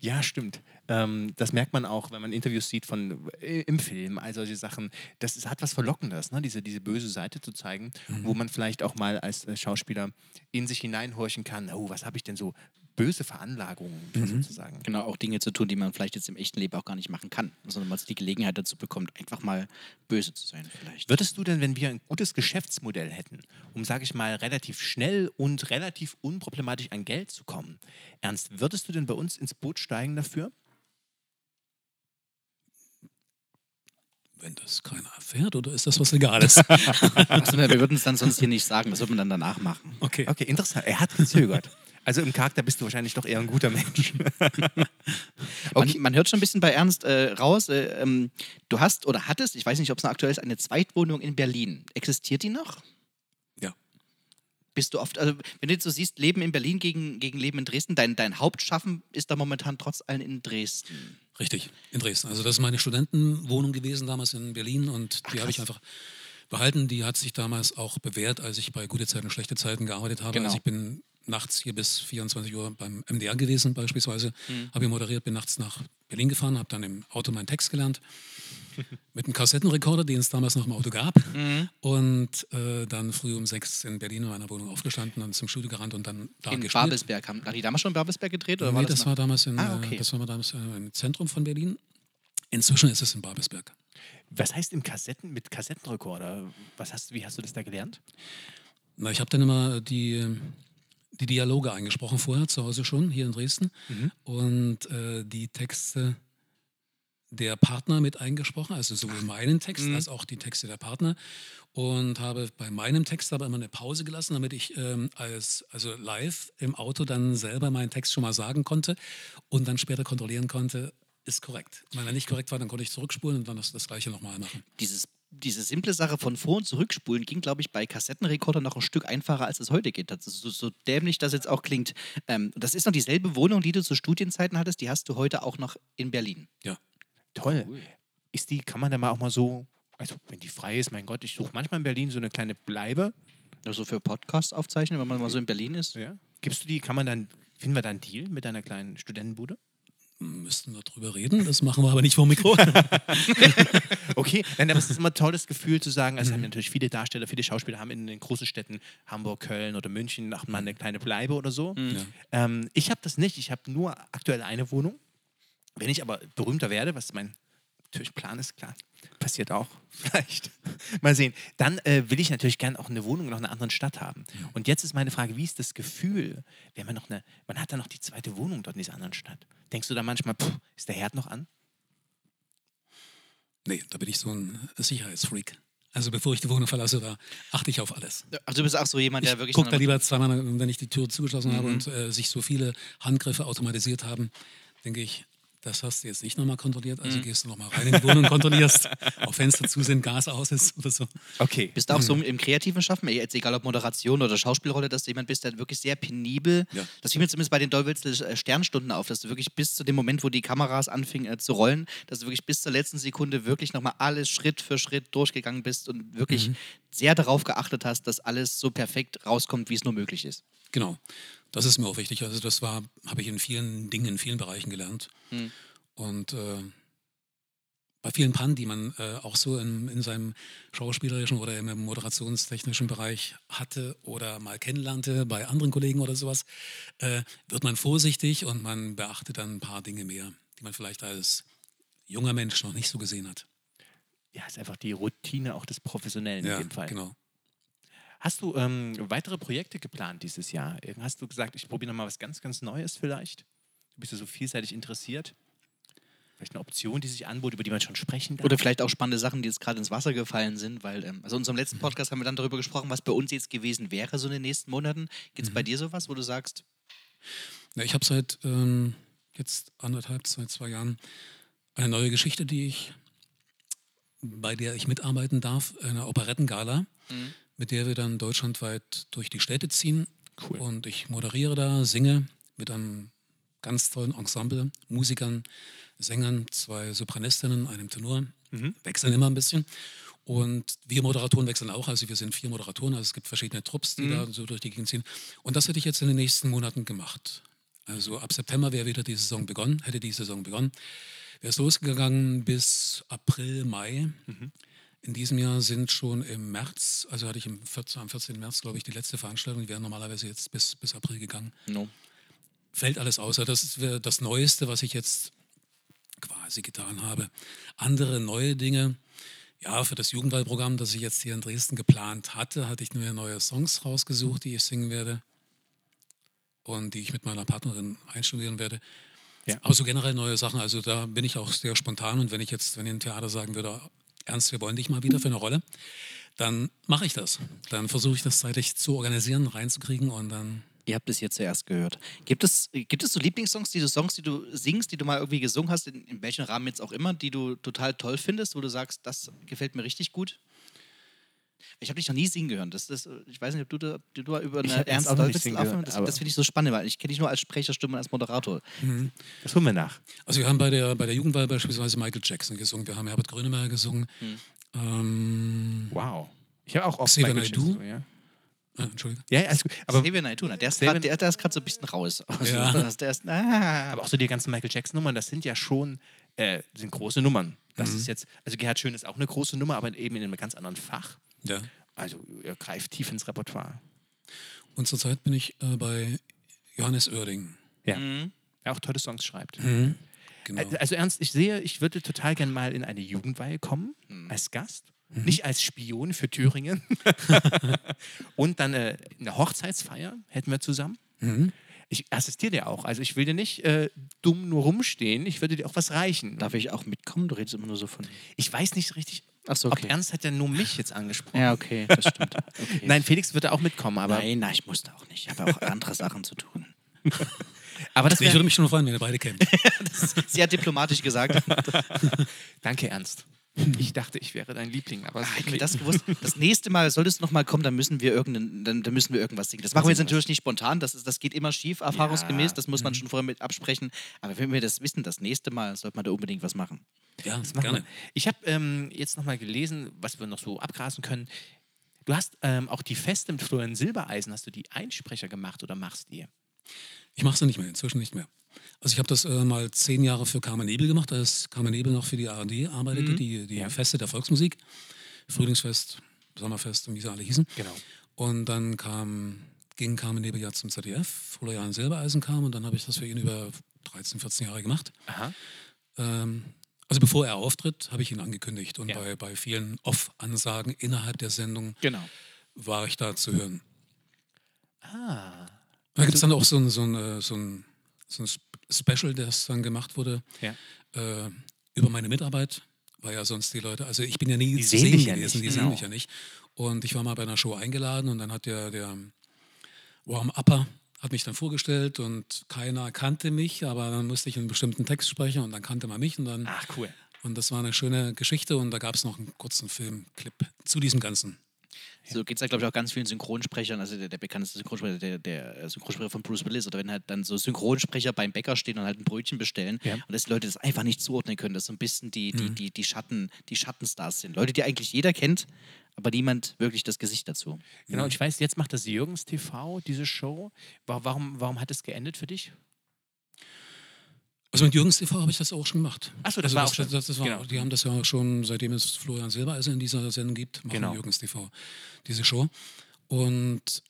Ja, stimmt. Ähm, das merkt man auch, wenn man Interviews sieht von äh, im Film, all solche Sachen. Das ist, hat was Verlockendes, ne? diese, diese böse Seite zu zeigen, wo man vielleicht auch mal als äh, Schauspieler in sich hineinhorchen kann. Oh, was habe ich denn so böse Veranlagungen sozusagen? Genau, auch Dinge zu tun, die man vielleicht jetzt im echten Leben auch gar nicht machen kann, sondern man die Gelegenheit dazu bekommt, einfach mal böse zu sein vielleicht. Würdest du denn, wenn wir ein gutes Geschäftsmodell hätten, um, sage ich mal, relativ schnell und relativ unproblematisch an Geld zu kommen, Ernst, würdest du denn bei uns ins Boot steigen dafür? Wenn das keiner erfährt, oder ist das was Legales? Wir würden es dann sonst hier nicht sagen, das wird man dann danach machen. Okay. Okay, interessant. Er hat gezögert. Also im Charakter bist du wahrscheinlich doch eher ein guter Mensch. Man, man hört schon ein bisschen bei Ernst äh, raus, äh, ähm, du hast oder hattest, ich weiß nicht, ob es noch aktuell ist, eine Zweitwohnung in Berlin. Existiert die noch? Ja. Bist du oft, also wenn du jetzt so siehst, Leben in Berlin gegen, gegen Leben in Dresden, dein, dein Hauptschaffen ist da momentan trotz allem in Dresden. Richtig, in Dresden. Also das ist meine Studentenwohnung gewesen damals in Berlin und die habe ich einfach behalten. Die hat sich damals auch bewährt, als ich bei gute Zeiten, schlechte Zeiten gearbeitet habe. Genau. Also ich bin nachts hier bis 24 Uhr beim MDR gewesen beispielsweise, habe hier moderiert, bin nachts nach Berlin gefahren, habe dann im Auto meinen Text gelernt. Mit einem Kassettenrekorder, den es damals noch im Auto gab. Und äh, dann früh um sechs in Berlin in meiner Wohnung aufgestanden, dann zum Studio gerannt und dann da in gespielt. Babelsberg. Haben, haben die damals schon in Babelsberg gedreht? Oder nee, war das, noch- war damals, in, Ah, äh, okay. das war damals äh, im Zentrum von Berlin. Inzwischen ist es in Babelsberg. Was heißt im Kassetten mit Kassettenrekorder? Was hast, wie hast du das da gelernt? Na, ich habe dann immer die, die Dialoge eingesprochen vorher, zu Hause schon, hier in Dresden. Und äh, die Texte der Partner mit eingesprochen, also sowohl meinen Text als auch die Texte der Partner. Und habe bei meinem Text aber immer eine Pause gelassen, damit ich ähm, als, also live im Auto dann selber meinen Text schon mal sagen konnte und dann später kontrollieren konnte, ist korrekt. Wenn er nicht korrekt war, dann konnte ich zurückspulen und dann das, das gleiche nochmal machen. Dieses, diese simple Sache von Vor- und Zurückspulen ging, glaube ich, bei Kassettenrekordern noch ein Stück einfacher, als es heute geht. Das ist so, so dämlich das jetzt auch klingt. Ähm, das ist noch dieselbe Wohnung, die du zu Studienzeiten hattest, die hast du heute auch noch in Berlin. Ja. Toll. ist die, kann man da mal auch mal so, also wenn die frei ist, mein Gott, ich suche manchmal in Berlin so eine kleine Bleibe. Also für Podcasts aufzeichnen, wenn man mal so in Berlin ist. Ja. Gibst du die, kann man dann, finden wir da einen Deal mit deiner kleinen Studentenbude? Müssten wir drüber reden, das machen wir aber nicht vor dem Mikro. Okay, nein, aber es ist immer ein tolles Gefühl zu sagen, also haben natürlich viele Darsteller, viele Schauspieler haben in den großen Städten Hamburg, Köln oder München auch mal eine kleine Bleibe oder so. Ähm, ich habe das nicht, ich habe nur aktuell eine Wohnung. Wenn ich aber berühmter werde, was mein natürlich Plan ist, klar, passiert auch, vielleicht, mal sehen, dann äh, will ich natürlich gerne auch eine Wohnung in noch einer anderen Stadt haben. Und jetzt ist meine Frage, wie ist das Gefühl, wenn man noch eine, man hat dann noch die zweite Wohnung dort in dieser anderen Stadt. Denkst du da manchmal, pff, ist der Herd noch an? nee, da bin ich so ein Sicherheitsfreak. Also bevor ich die Wohnung verlasse, da achte ich auf alles. Also du bist auch so jemand, der Ich wirklich. gucke da lieber zweimal, wenn ich die Tür zugeschlossen habe und äh, sich so viele Handgriffe automatisiert haben, denke ich, das hast du jetzt nicht nochmal kontrolliert, also gehst du nochmal rein in die Wohnung und kontrollierst, ob Fenster zu sind, Gas aus ist oder so. Okay. Bist du auch so im kreativen Schaffen, jetzt egal ob Moderation oder Schauspielrolle, dass du jemand bist, der wirklich sehr penibel, Ja. das fiel mir zumindest bei den Dolwitzel äh, Sternstunden auf, dass du wirklich bis zu dem Moment, wo die Kameras anfingen äh, zu rollen, dass du wirklich bis zur letzten Sekunde wirklich nochmal alles Schritt für Schritt durchgegangen bist und wirklich sehr darauf geachtet hast, dass alles so perfekt rauskommt, wie es nur möglich ist. Genau, das ist mir auch wichtig. Also das war, habe ich in vielen Dingen, in vielen Bereichen gelernt. Und äh, bei vielen Pannen, die man äh, auch so in, in seinem schauspielerischen oder im moderationstechnischen Bereich hatte oder mal kennenlernte bei anderen Kollegen oder sowas, äh, wird man vorsichtig und man beachtet dann ein paar Dinge mehr, die man vielleicht als junger Mensch noch nicht so gesehen hat. Ja, ist einfach die Routine auch des Professionellen in dem Fall. genau. Hast du ähm, weitere Projekte geplant dieses Jahr? Hast du gesagt, ich probiere nochmal was ganz, ganz Neues vielleicht? Du bist ja so vielseitig interessiert. Vielleicht eine Option, die sich anbot, über die man schon sprechen darf? Oder vielleicht auch spannende Sachen, die jetzt gerade ins Wasser gefallen sind, weil, ähm, also in unserem letzten Podcast haben wir dann darüber gesprochen, was bei uns jetzt gewesen wäre, so in den nächsten Monaten. Gibt es bei dir sowas, wo du sagst, Ja, ich habe seit ähm, jetzt anderthalb, seit zwei Jahren eine neue Geschichte, die ich, bei der ich mitarbeiten darf, eine Operettengala, mit der wir dann deutschlandweit durch die Städte ziehen. Cool. Und ich moderiere da, singe mit einem ganz tollen Ensemble, Musikern, Sängern, zwei Sopranistinnen, einem Tenor, wechseln immer ein bisschen. Und wir Moderatoren wechseln auch, also wir sind vier Moderatoren, also es gibt verschiedene Trupps, die da so durch die Gegend ziehen. Und das hätte ich jetzt in den nächsten Monaten gemacht. Also ab September wäre wieder die Saison begonnen, hätte die Saison begonnen. Wäre es losgegangen bis April, Mai. In diesem Jahr sind schon im März, also hatte ich im 14, am 14. März, glaube ich, die letzte Veranstaltung, die wäre normalerweise jetzt bis, bis April gegangen. no. Fällt alles aus. Also Das ist wär das Neueste, was ich jetzt quasi getan habe. Andere neue Dinge, ja, für das Jugendwahlprogramm, das ich jetzt hier in Dresden geplant hatte, hatte ich mir neue Songs rausgesucht, die ich singen werde und die ich mit meiner Partnerin einstudieren werde. Ja. Aber so generell neue Sachen, also da bin ich auch sehr spontan und wenn ich jetzt, wenn ein Theater sagen würde, Ernst, wir wollen dich mal wieder für eine Rolle, dann mache ich das. Dann versuche ich das zeitlich zu organisieren, reinzukriegen und dann Ihr habt es hier zuerst gehört. Gibt es, gibt es so Lieblingssongs, die du Songs, die du singst, die du mal irgendwie gesungen hast, in, in welchem Rahmen jetzt auch immer, die du total toll findest, wo du sagst, das gefällt mir richtig gut? Ich habe dich noch nie singen gehört. Das, das, ich weiß nicht, ob du da, du da über eine Ernst Ernst Das, das finde ich so spannend, weil ich kenne dich nur als Sprecherstimme und als Moderator. Das holen wir nach. Also wir haben bei der, bei der Jugendwahl beispielsweise Michael Jackson gesungen, wir haben Herbert Grönemeyer gesungen. Ähm, Wow. Ich habe auch oft Michael? Jackson, ja. äh, Entschuldigung. Ja, alles gut. Aber, Xavier Naidoo, der ist gerade so ein bisschen raus. Also, Ja. der ist, ah. aber auch so die ganzen Michael Jackson-Nummern, das sind ja schon äh, sind große Nummern. Das Mhm. ist jetzt, also Gerhard Schön ist auch eine große Nummer, aber eben in einem ganz anderen Fach. Ja. Also er greift tief ins Repertoire. Und zurzeit bin ich äh, bei Johannes Oerding. Ja. Er auch tolle Songs schreibt. Genau. Al- Also Ernst, ich sehe, ich würde total gern mal in eine Jugendweihe kommen, als Gast. Nicht als Spion für Thüringen. Und dann äh, eine Hochzeitsfeier hätten wir zusammen. Ich assistiere dir auch. Also ich will dir nicht äh, dumm nur rumstehen. Ich würde dir auch was reichen. Darf ich auch mitkommen? Du redest immer nur so von. Ich weiß nicht richtig, Ach so, okay. ob Ernst hat ja nur mich jetzt angesprochen. Ja, okay, das stimmt. Okay. Nein, Felix würde auch mitkommen, aber, nein, nein, ich musste auch nicht. Ich habe auch andere Sachen zu tun. aber das Ich würde wäre... mich schon freuen, wenn ihr beide kennt. Sehr diplomatisch gesagt. Danke, Ernst. Ich dachte, ich wäre dein Liebling, aber Hätten wir okay. das gewusst. Das nächste Mal, solltest du noch mal kommen, dann müssen wir irgendeinen, dann, dann müssen wir irgendwas singen. Das machen wir jetzt natürlich nicht spontan, das, ist, das geht immer schief, erfahrungsgemäß, das muss man schon vorher mit absprechen. Aber wenn wir das wissen, das nächste Mal sollte man da unbedingt was machen. Ja, Das machen gerne. wir. Ich habe ähm, jetzt nochmal gelesen, was wir noch so abgrasen können. Du hast ähm, auch die Feste mit Florian Silbereisen, hast du die Einsprecher gemacht oder machst die? Ich mache es nicht mehr, inzwischen nicht mehr. Also ich habe das äh, mal zehn Jahre für Carmen Nebel gemacht, als Carmen Nebel noch für die ARD arbeitete, Mhm. die, die Feste der Volksmusik, Frühlingsfest, Sommerfest und wie sie alle hießen. Genau. Und dann kam, ging Carmen Nebel ja zum ZDF, Florian Silbereisen kam und dann habe ich das für ihn über 13, 14 Jahre gemacht. Aha. Ähm, also bevor er auftritt, habe ich ihn angekündigt und Ja. bei, bei vielen Off-Ansagen innerhalb der Sendung Genau. war ich da zu hören. Ah. Da gibt es dann auch so ein, so ein, äh, so ein, so ein Sp- Special, das dann gemacht wurde Ja. äh, über meine Mitarbeit, weil ja sonst die Leute, also ich bin ja nie Die zu sehen dich ja gewesen, nicht, die genau. sehen mich ja nicht. Und ich war mal bei einer Show eingeladen und dann hat der, der Warm-Upper hat mich dann vorgestellt und keiner kannte mich, aber dann musste ich einen bestimmten Text sprechen und dann kannte man mich und dann Ach, cool. und das war eine schöne Geschichte und da gab es noch einen kurzen Filmclip zu diesem Ganzen. So geht es ja, glaube ich, auch ganz vielen Synchronsprechern. Also der, der bekannteste Synchronsprecher, der, der äh, Synchronsprecher von Bruce Willis, oder wenn halt dann so Synchronsprecher beim Bäcker stehen und halt ein Brötchen bestellen Ja. und dass die Leute das einfach nicht zuordnen können, dass so ein bisschen die, die, Mhm. die, die, Schatten, die Schattenstars sind. Leute, die eigentlich jeder kennt, aber niemand wirklich das Gesicht dazu. Genau, ich weiß, jetzt macht das Jürgens TV, diese Show. Wa- Warum, warum hat es geendet für dich? Also mit Jürgens TV habe ich das auch schon gemacht. Ach so, das also war das, auch schon- Das, das war, genau. Die haben das ja schon, seitdem es Florian Silbereisen in dieser Sendung gibt, machen Genau. Jürgens TV diese Show. Und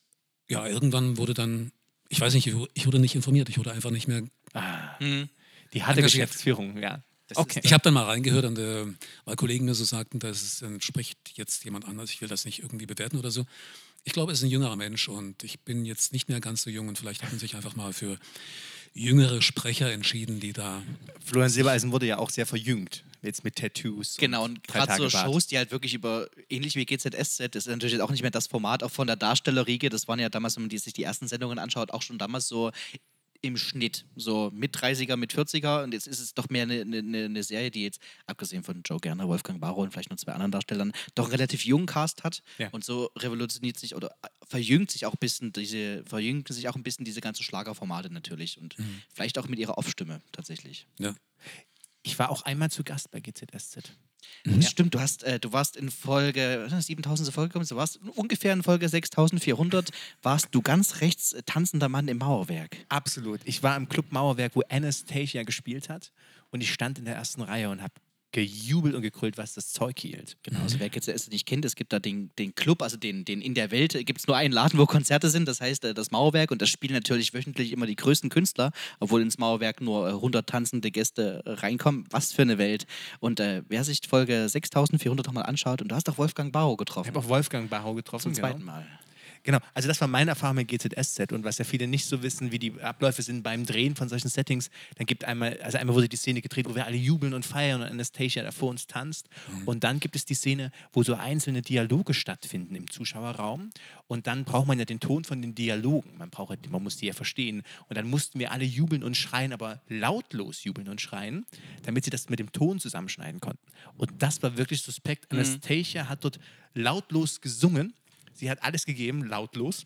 ja, irgendwann wurde dann, ich weiß nicht, ich wu- ich wurde nicht informiert, ich wurde einfach nicht mehr. Ah, Mhm. die harte Engagiert. Geschäftsführung, ja. Das okay. Ich habe dann mal reingehört, und, äh, weil Kollegen mir so sagten, das entspricht jetzt jemand anders, ich will das nicht irgendwie bewerten oder so. Ich glaube, es ist ein jüngerer Mensch und ich bin jetzt nicht mehr ganz so jung und vielleicht hat man sich einfach mal für jüngere Sprecher entschieden, die da Florian Silbereisen wurde ja auch sehr verjüngt, jetzt mit Tattoos. Genau, und drei gerade so. Shows, die halt wirklich über, ähnlich wie GZSZ, das ist natürlich auch nicht mehr das Format, auch von der Darstellerriege, das waren ja damals, wenn man die, sich die ersten Sendungen anschaut, auch schon damals so im Schnitt, so mit 30er, mit 40er und jetzt ist es doch mehr eine, eine, eine Serie, die jetzt, abgesehen von Joe Gerner, Wolfgang Barrow und vielleicht noch zwei anderen Darstellern, doch einen relativ jungen Cast hat. Ja. und so revolutioniert sich oder äh, verjüngt sich auch ein bisschen diese, verjüngt sich auch ein bisschen diese ganzen Schlagerformate natürlich. Und vielleicht auch mit ihrer Off-Stimme tatsächlich. ja, Ich war auch einmal zu Gast bei GZSZ. Das stimmt, du, hast, äh, du warst in Folge, was ist das, 7000. Folge gekommen, du warst ungefähr in Folge 6400, warst du ganz rechts äh, tanzender Mann im Mauerwerk. Absolut. Ich war im Club Mauerwerk, wo Anastasia gespielt hat und ich stand in der ersten Reihe und habe gejubelt und gekrölt, was das Zeug hielt. Genau, also wer jetzt erst nicht kennt, es gibt da den, den Club, also den, den in der Welt gibt es nur einen Laden, wo Konzerte sind, das heißt äh, das Mauerwerk und da spielen natürlich wöchentlich immer die größten Künstler, obwohl ins Mauerwerk nur äh, 100 tanzende Gäste äh, reinkommen. Was für eine Welt. Und äh, wer sich Folge 6400 nochmal anschaut, und du hast auch Wolfgang Barrow Ich getroffen. habe auch Wolfgang Barrow getroffen. zum genau. zweiten Mal. Genau, also das war meine Erfahrung mit GZSZ und was ja viele nicht so wissen, wie die Abläufe sind beim Drehen von solchen Settings, dann gibt einmal, also einmal wurde die Szene gedreht, wo wir alle jubeln und feiern und Anastasia da vor uns tanzt. Und dann gibt es die Szene, wo so einzelne Dialoge stattfinden im Zuschauerraum. Und dann braucht man ja den Ton von den Dialogen, man braucht, halt- man muss die ja verstehen. Und dann mussten wir alle jubeln und schreien, aber lautlos jubeln und schreien, damit sie das mit dem Ton zusammenschneiden konnten. Und das war wirklich suspekt. Anastasia hat dort lautlos gesungen Sie hat alles gegeben, lautlos.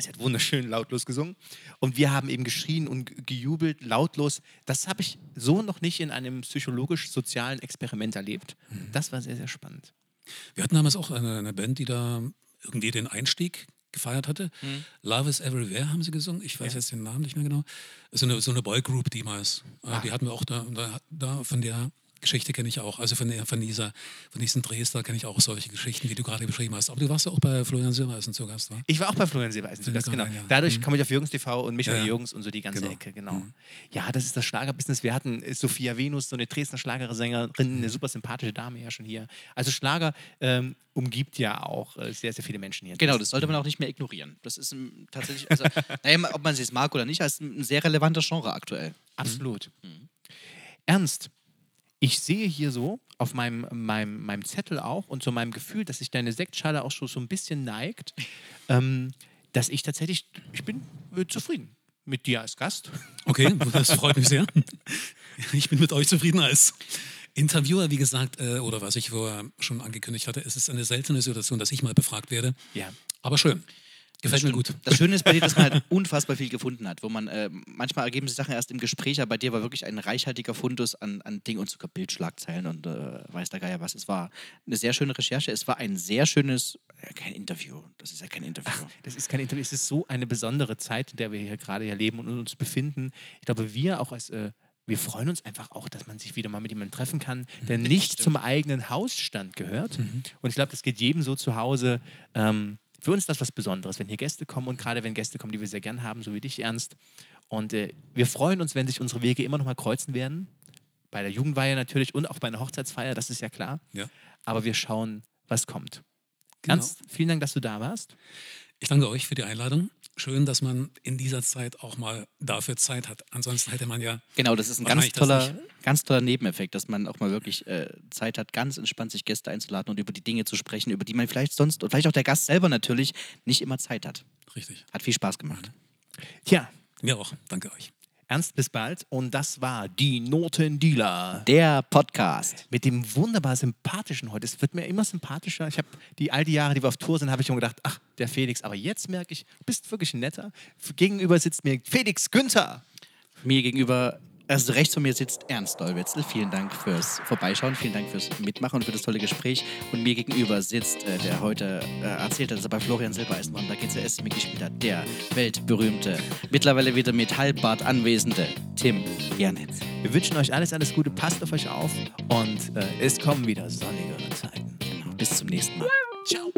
Sie hat wunderschön lautlos gesungen. Und wir haben eben geschrien und ge- gejubelt, lautlos. Das habe ich so noch nicht in einem psychologisch-sozialen Experiment erlebt. Das war sehr, sehr spannend. Wir hatten damals auch eine, eine Band, die da irgendwie den Einstieg gefeiert hatte. Love is Everywhere haben sie gesungen. Ich weiß jetzt den Namen nicht mehr genau. So eine, so eine Boygroup damals. Äh, Die hatten wir auch da, da, da von der Geschichte kenne ich auch. Also von, der, von, dieser, von diesen Drehs, da kenne ich auch solche Geschichten, die du gerade beschrieben hast. Aber du warst ja auch bei Florian Silbereisen zu Gast, war? Ich war auch bei Florian Silbereisen zu Gast, genau. ja. Dadurch komme ich auf Jürgens TV und Michael Ja, ja. Jürgens und so die ganze Genau. Ecke, genau. Ja, das ist das Schlagerbusiness. Wir hatten Sophia Venus, so eine Dresdner Schlagersängerin, eine super sympathische Dame ja schon hier. Also Schlager ähm, umgibt ja auch äh, sehr, sehr viele Menschen hier. Genau, das sollte man auch nicht mehr ignorieren. Das ist tatsächlich, also, naja, ob man es jetzt mag oder nicht, ist ein sehr relevanter Genre aktuell. Absolut. Ernst, ich sehe hier so auf meinem, meinem, meinem Zettel auch und zu meinem Gefühl, dass sich deine Sektschale auch schon so ein bisschen neigt, ähm, dass ich tatsächlich, ich bin äh, zufrieden mit dir als Gast. Okay, das freut mich sehr. Ich bin mit euch zufrieden als Interviewer, wie gesagt, äh, oder was ich vorher schon angekündigt hatte. Es ist eine seltene Situation, dass ich mal befragt werde. Ja. Aber schön. Gefällt mir gut. Das Schöne ist bei dir, dass man halt unfassbar viel gefunden hat, wo man äh, manchmal ergeben sich Sachen erst im Gespräch, aber bei dir war wirklich ein reichhaltiger Fundus an, an Dingen und sogar Bildschlagzeilen und äh, weiß der Geier was. Es war eine sehr schöne Recherche. Es war ein sehr schönes, äh, kein Interview. Das ist ja kein Interview. Ach, das ist kein Interview. Es ist so eine besondere Zeit, in der wir hier gerade hier leben und uns befinden. Ich glaube, wir auch als äh, wir freuen uns einfach auch, dass man sich wieder mal mit jemandem treffen kann, der nicht zum eigenen Hausstand gehört. Und ich glaube, das geht jedem so zu Hause. Ähm, für uns ist das was Besonderes, wenn hier Gäste kommen und gerade wenn Gäste kommen, die wir sehr gern haben, so wie dich, Ernst. Und äh, wir freuen uns, wenn sich unsere Wege immer noch mal kreuzen werden. Bei der Jugendweihe natürlich und auch bei einer Hochzeitsfeier, das ist ja klar. Ja. Aber wir schauen, was kommt. Genau. Ernst, vielen Dank, dass du da warst. Ich danke euch für die Einladung. Schön, dass man in dieser Zeit auch mal dafür Zeit hat. Ansonsten hätte man ja. Genau, das ist ein ganz toller, ganz toller Nebeneffekt, dass man auch mal wirklich äh, Zeit hat, ganz entspannt sich Gäste einzuladen und über die Dinge zu sprechen, über die man vielleicht sonst und vielleicht auch der Gast selber natürlich nicht immer Zeit hat. Richtig. Hat viel Spaß gemacht. Tja, Mir auch. Danke euch. Ernst, bis bald. Und das war die Notendealer. Der Podcast. Mit dem wunderbar sympathischen heute. Es wird mir immer sympathischer. Ich habe die all die Jahre, die wir auf Tour sind, habe ich schon gedacht, ach, der Felix. Aber jetzt merke ich, du bist wirklich netter. Gegenüber sitzt mir Felix Günther. Mir gegenüber, also rechts von mir sitzt Ernst Dolwitzel. Vielen Dank fürs Vorbeischauen, vielen Dank fürs Mitmachen und für das tolle Gespräch. Und mir gegenüber sitzt, äh, der heute äh, erzählt hat, dass er bei Florian Silbereisen war und bei GCS mitgespielt hat, der weltberühmte, mittlerweile wieder mit Halbbart anwesende Tim Janitz. Wir wünschen euch alles, alles Gute. Passt auf euch auf. Und äh, es kommen wieder sonnigere Zeiten. Genau, bis zum nächsten Mal. Ciao.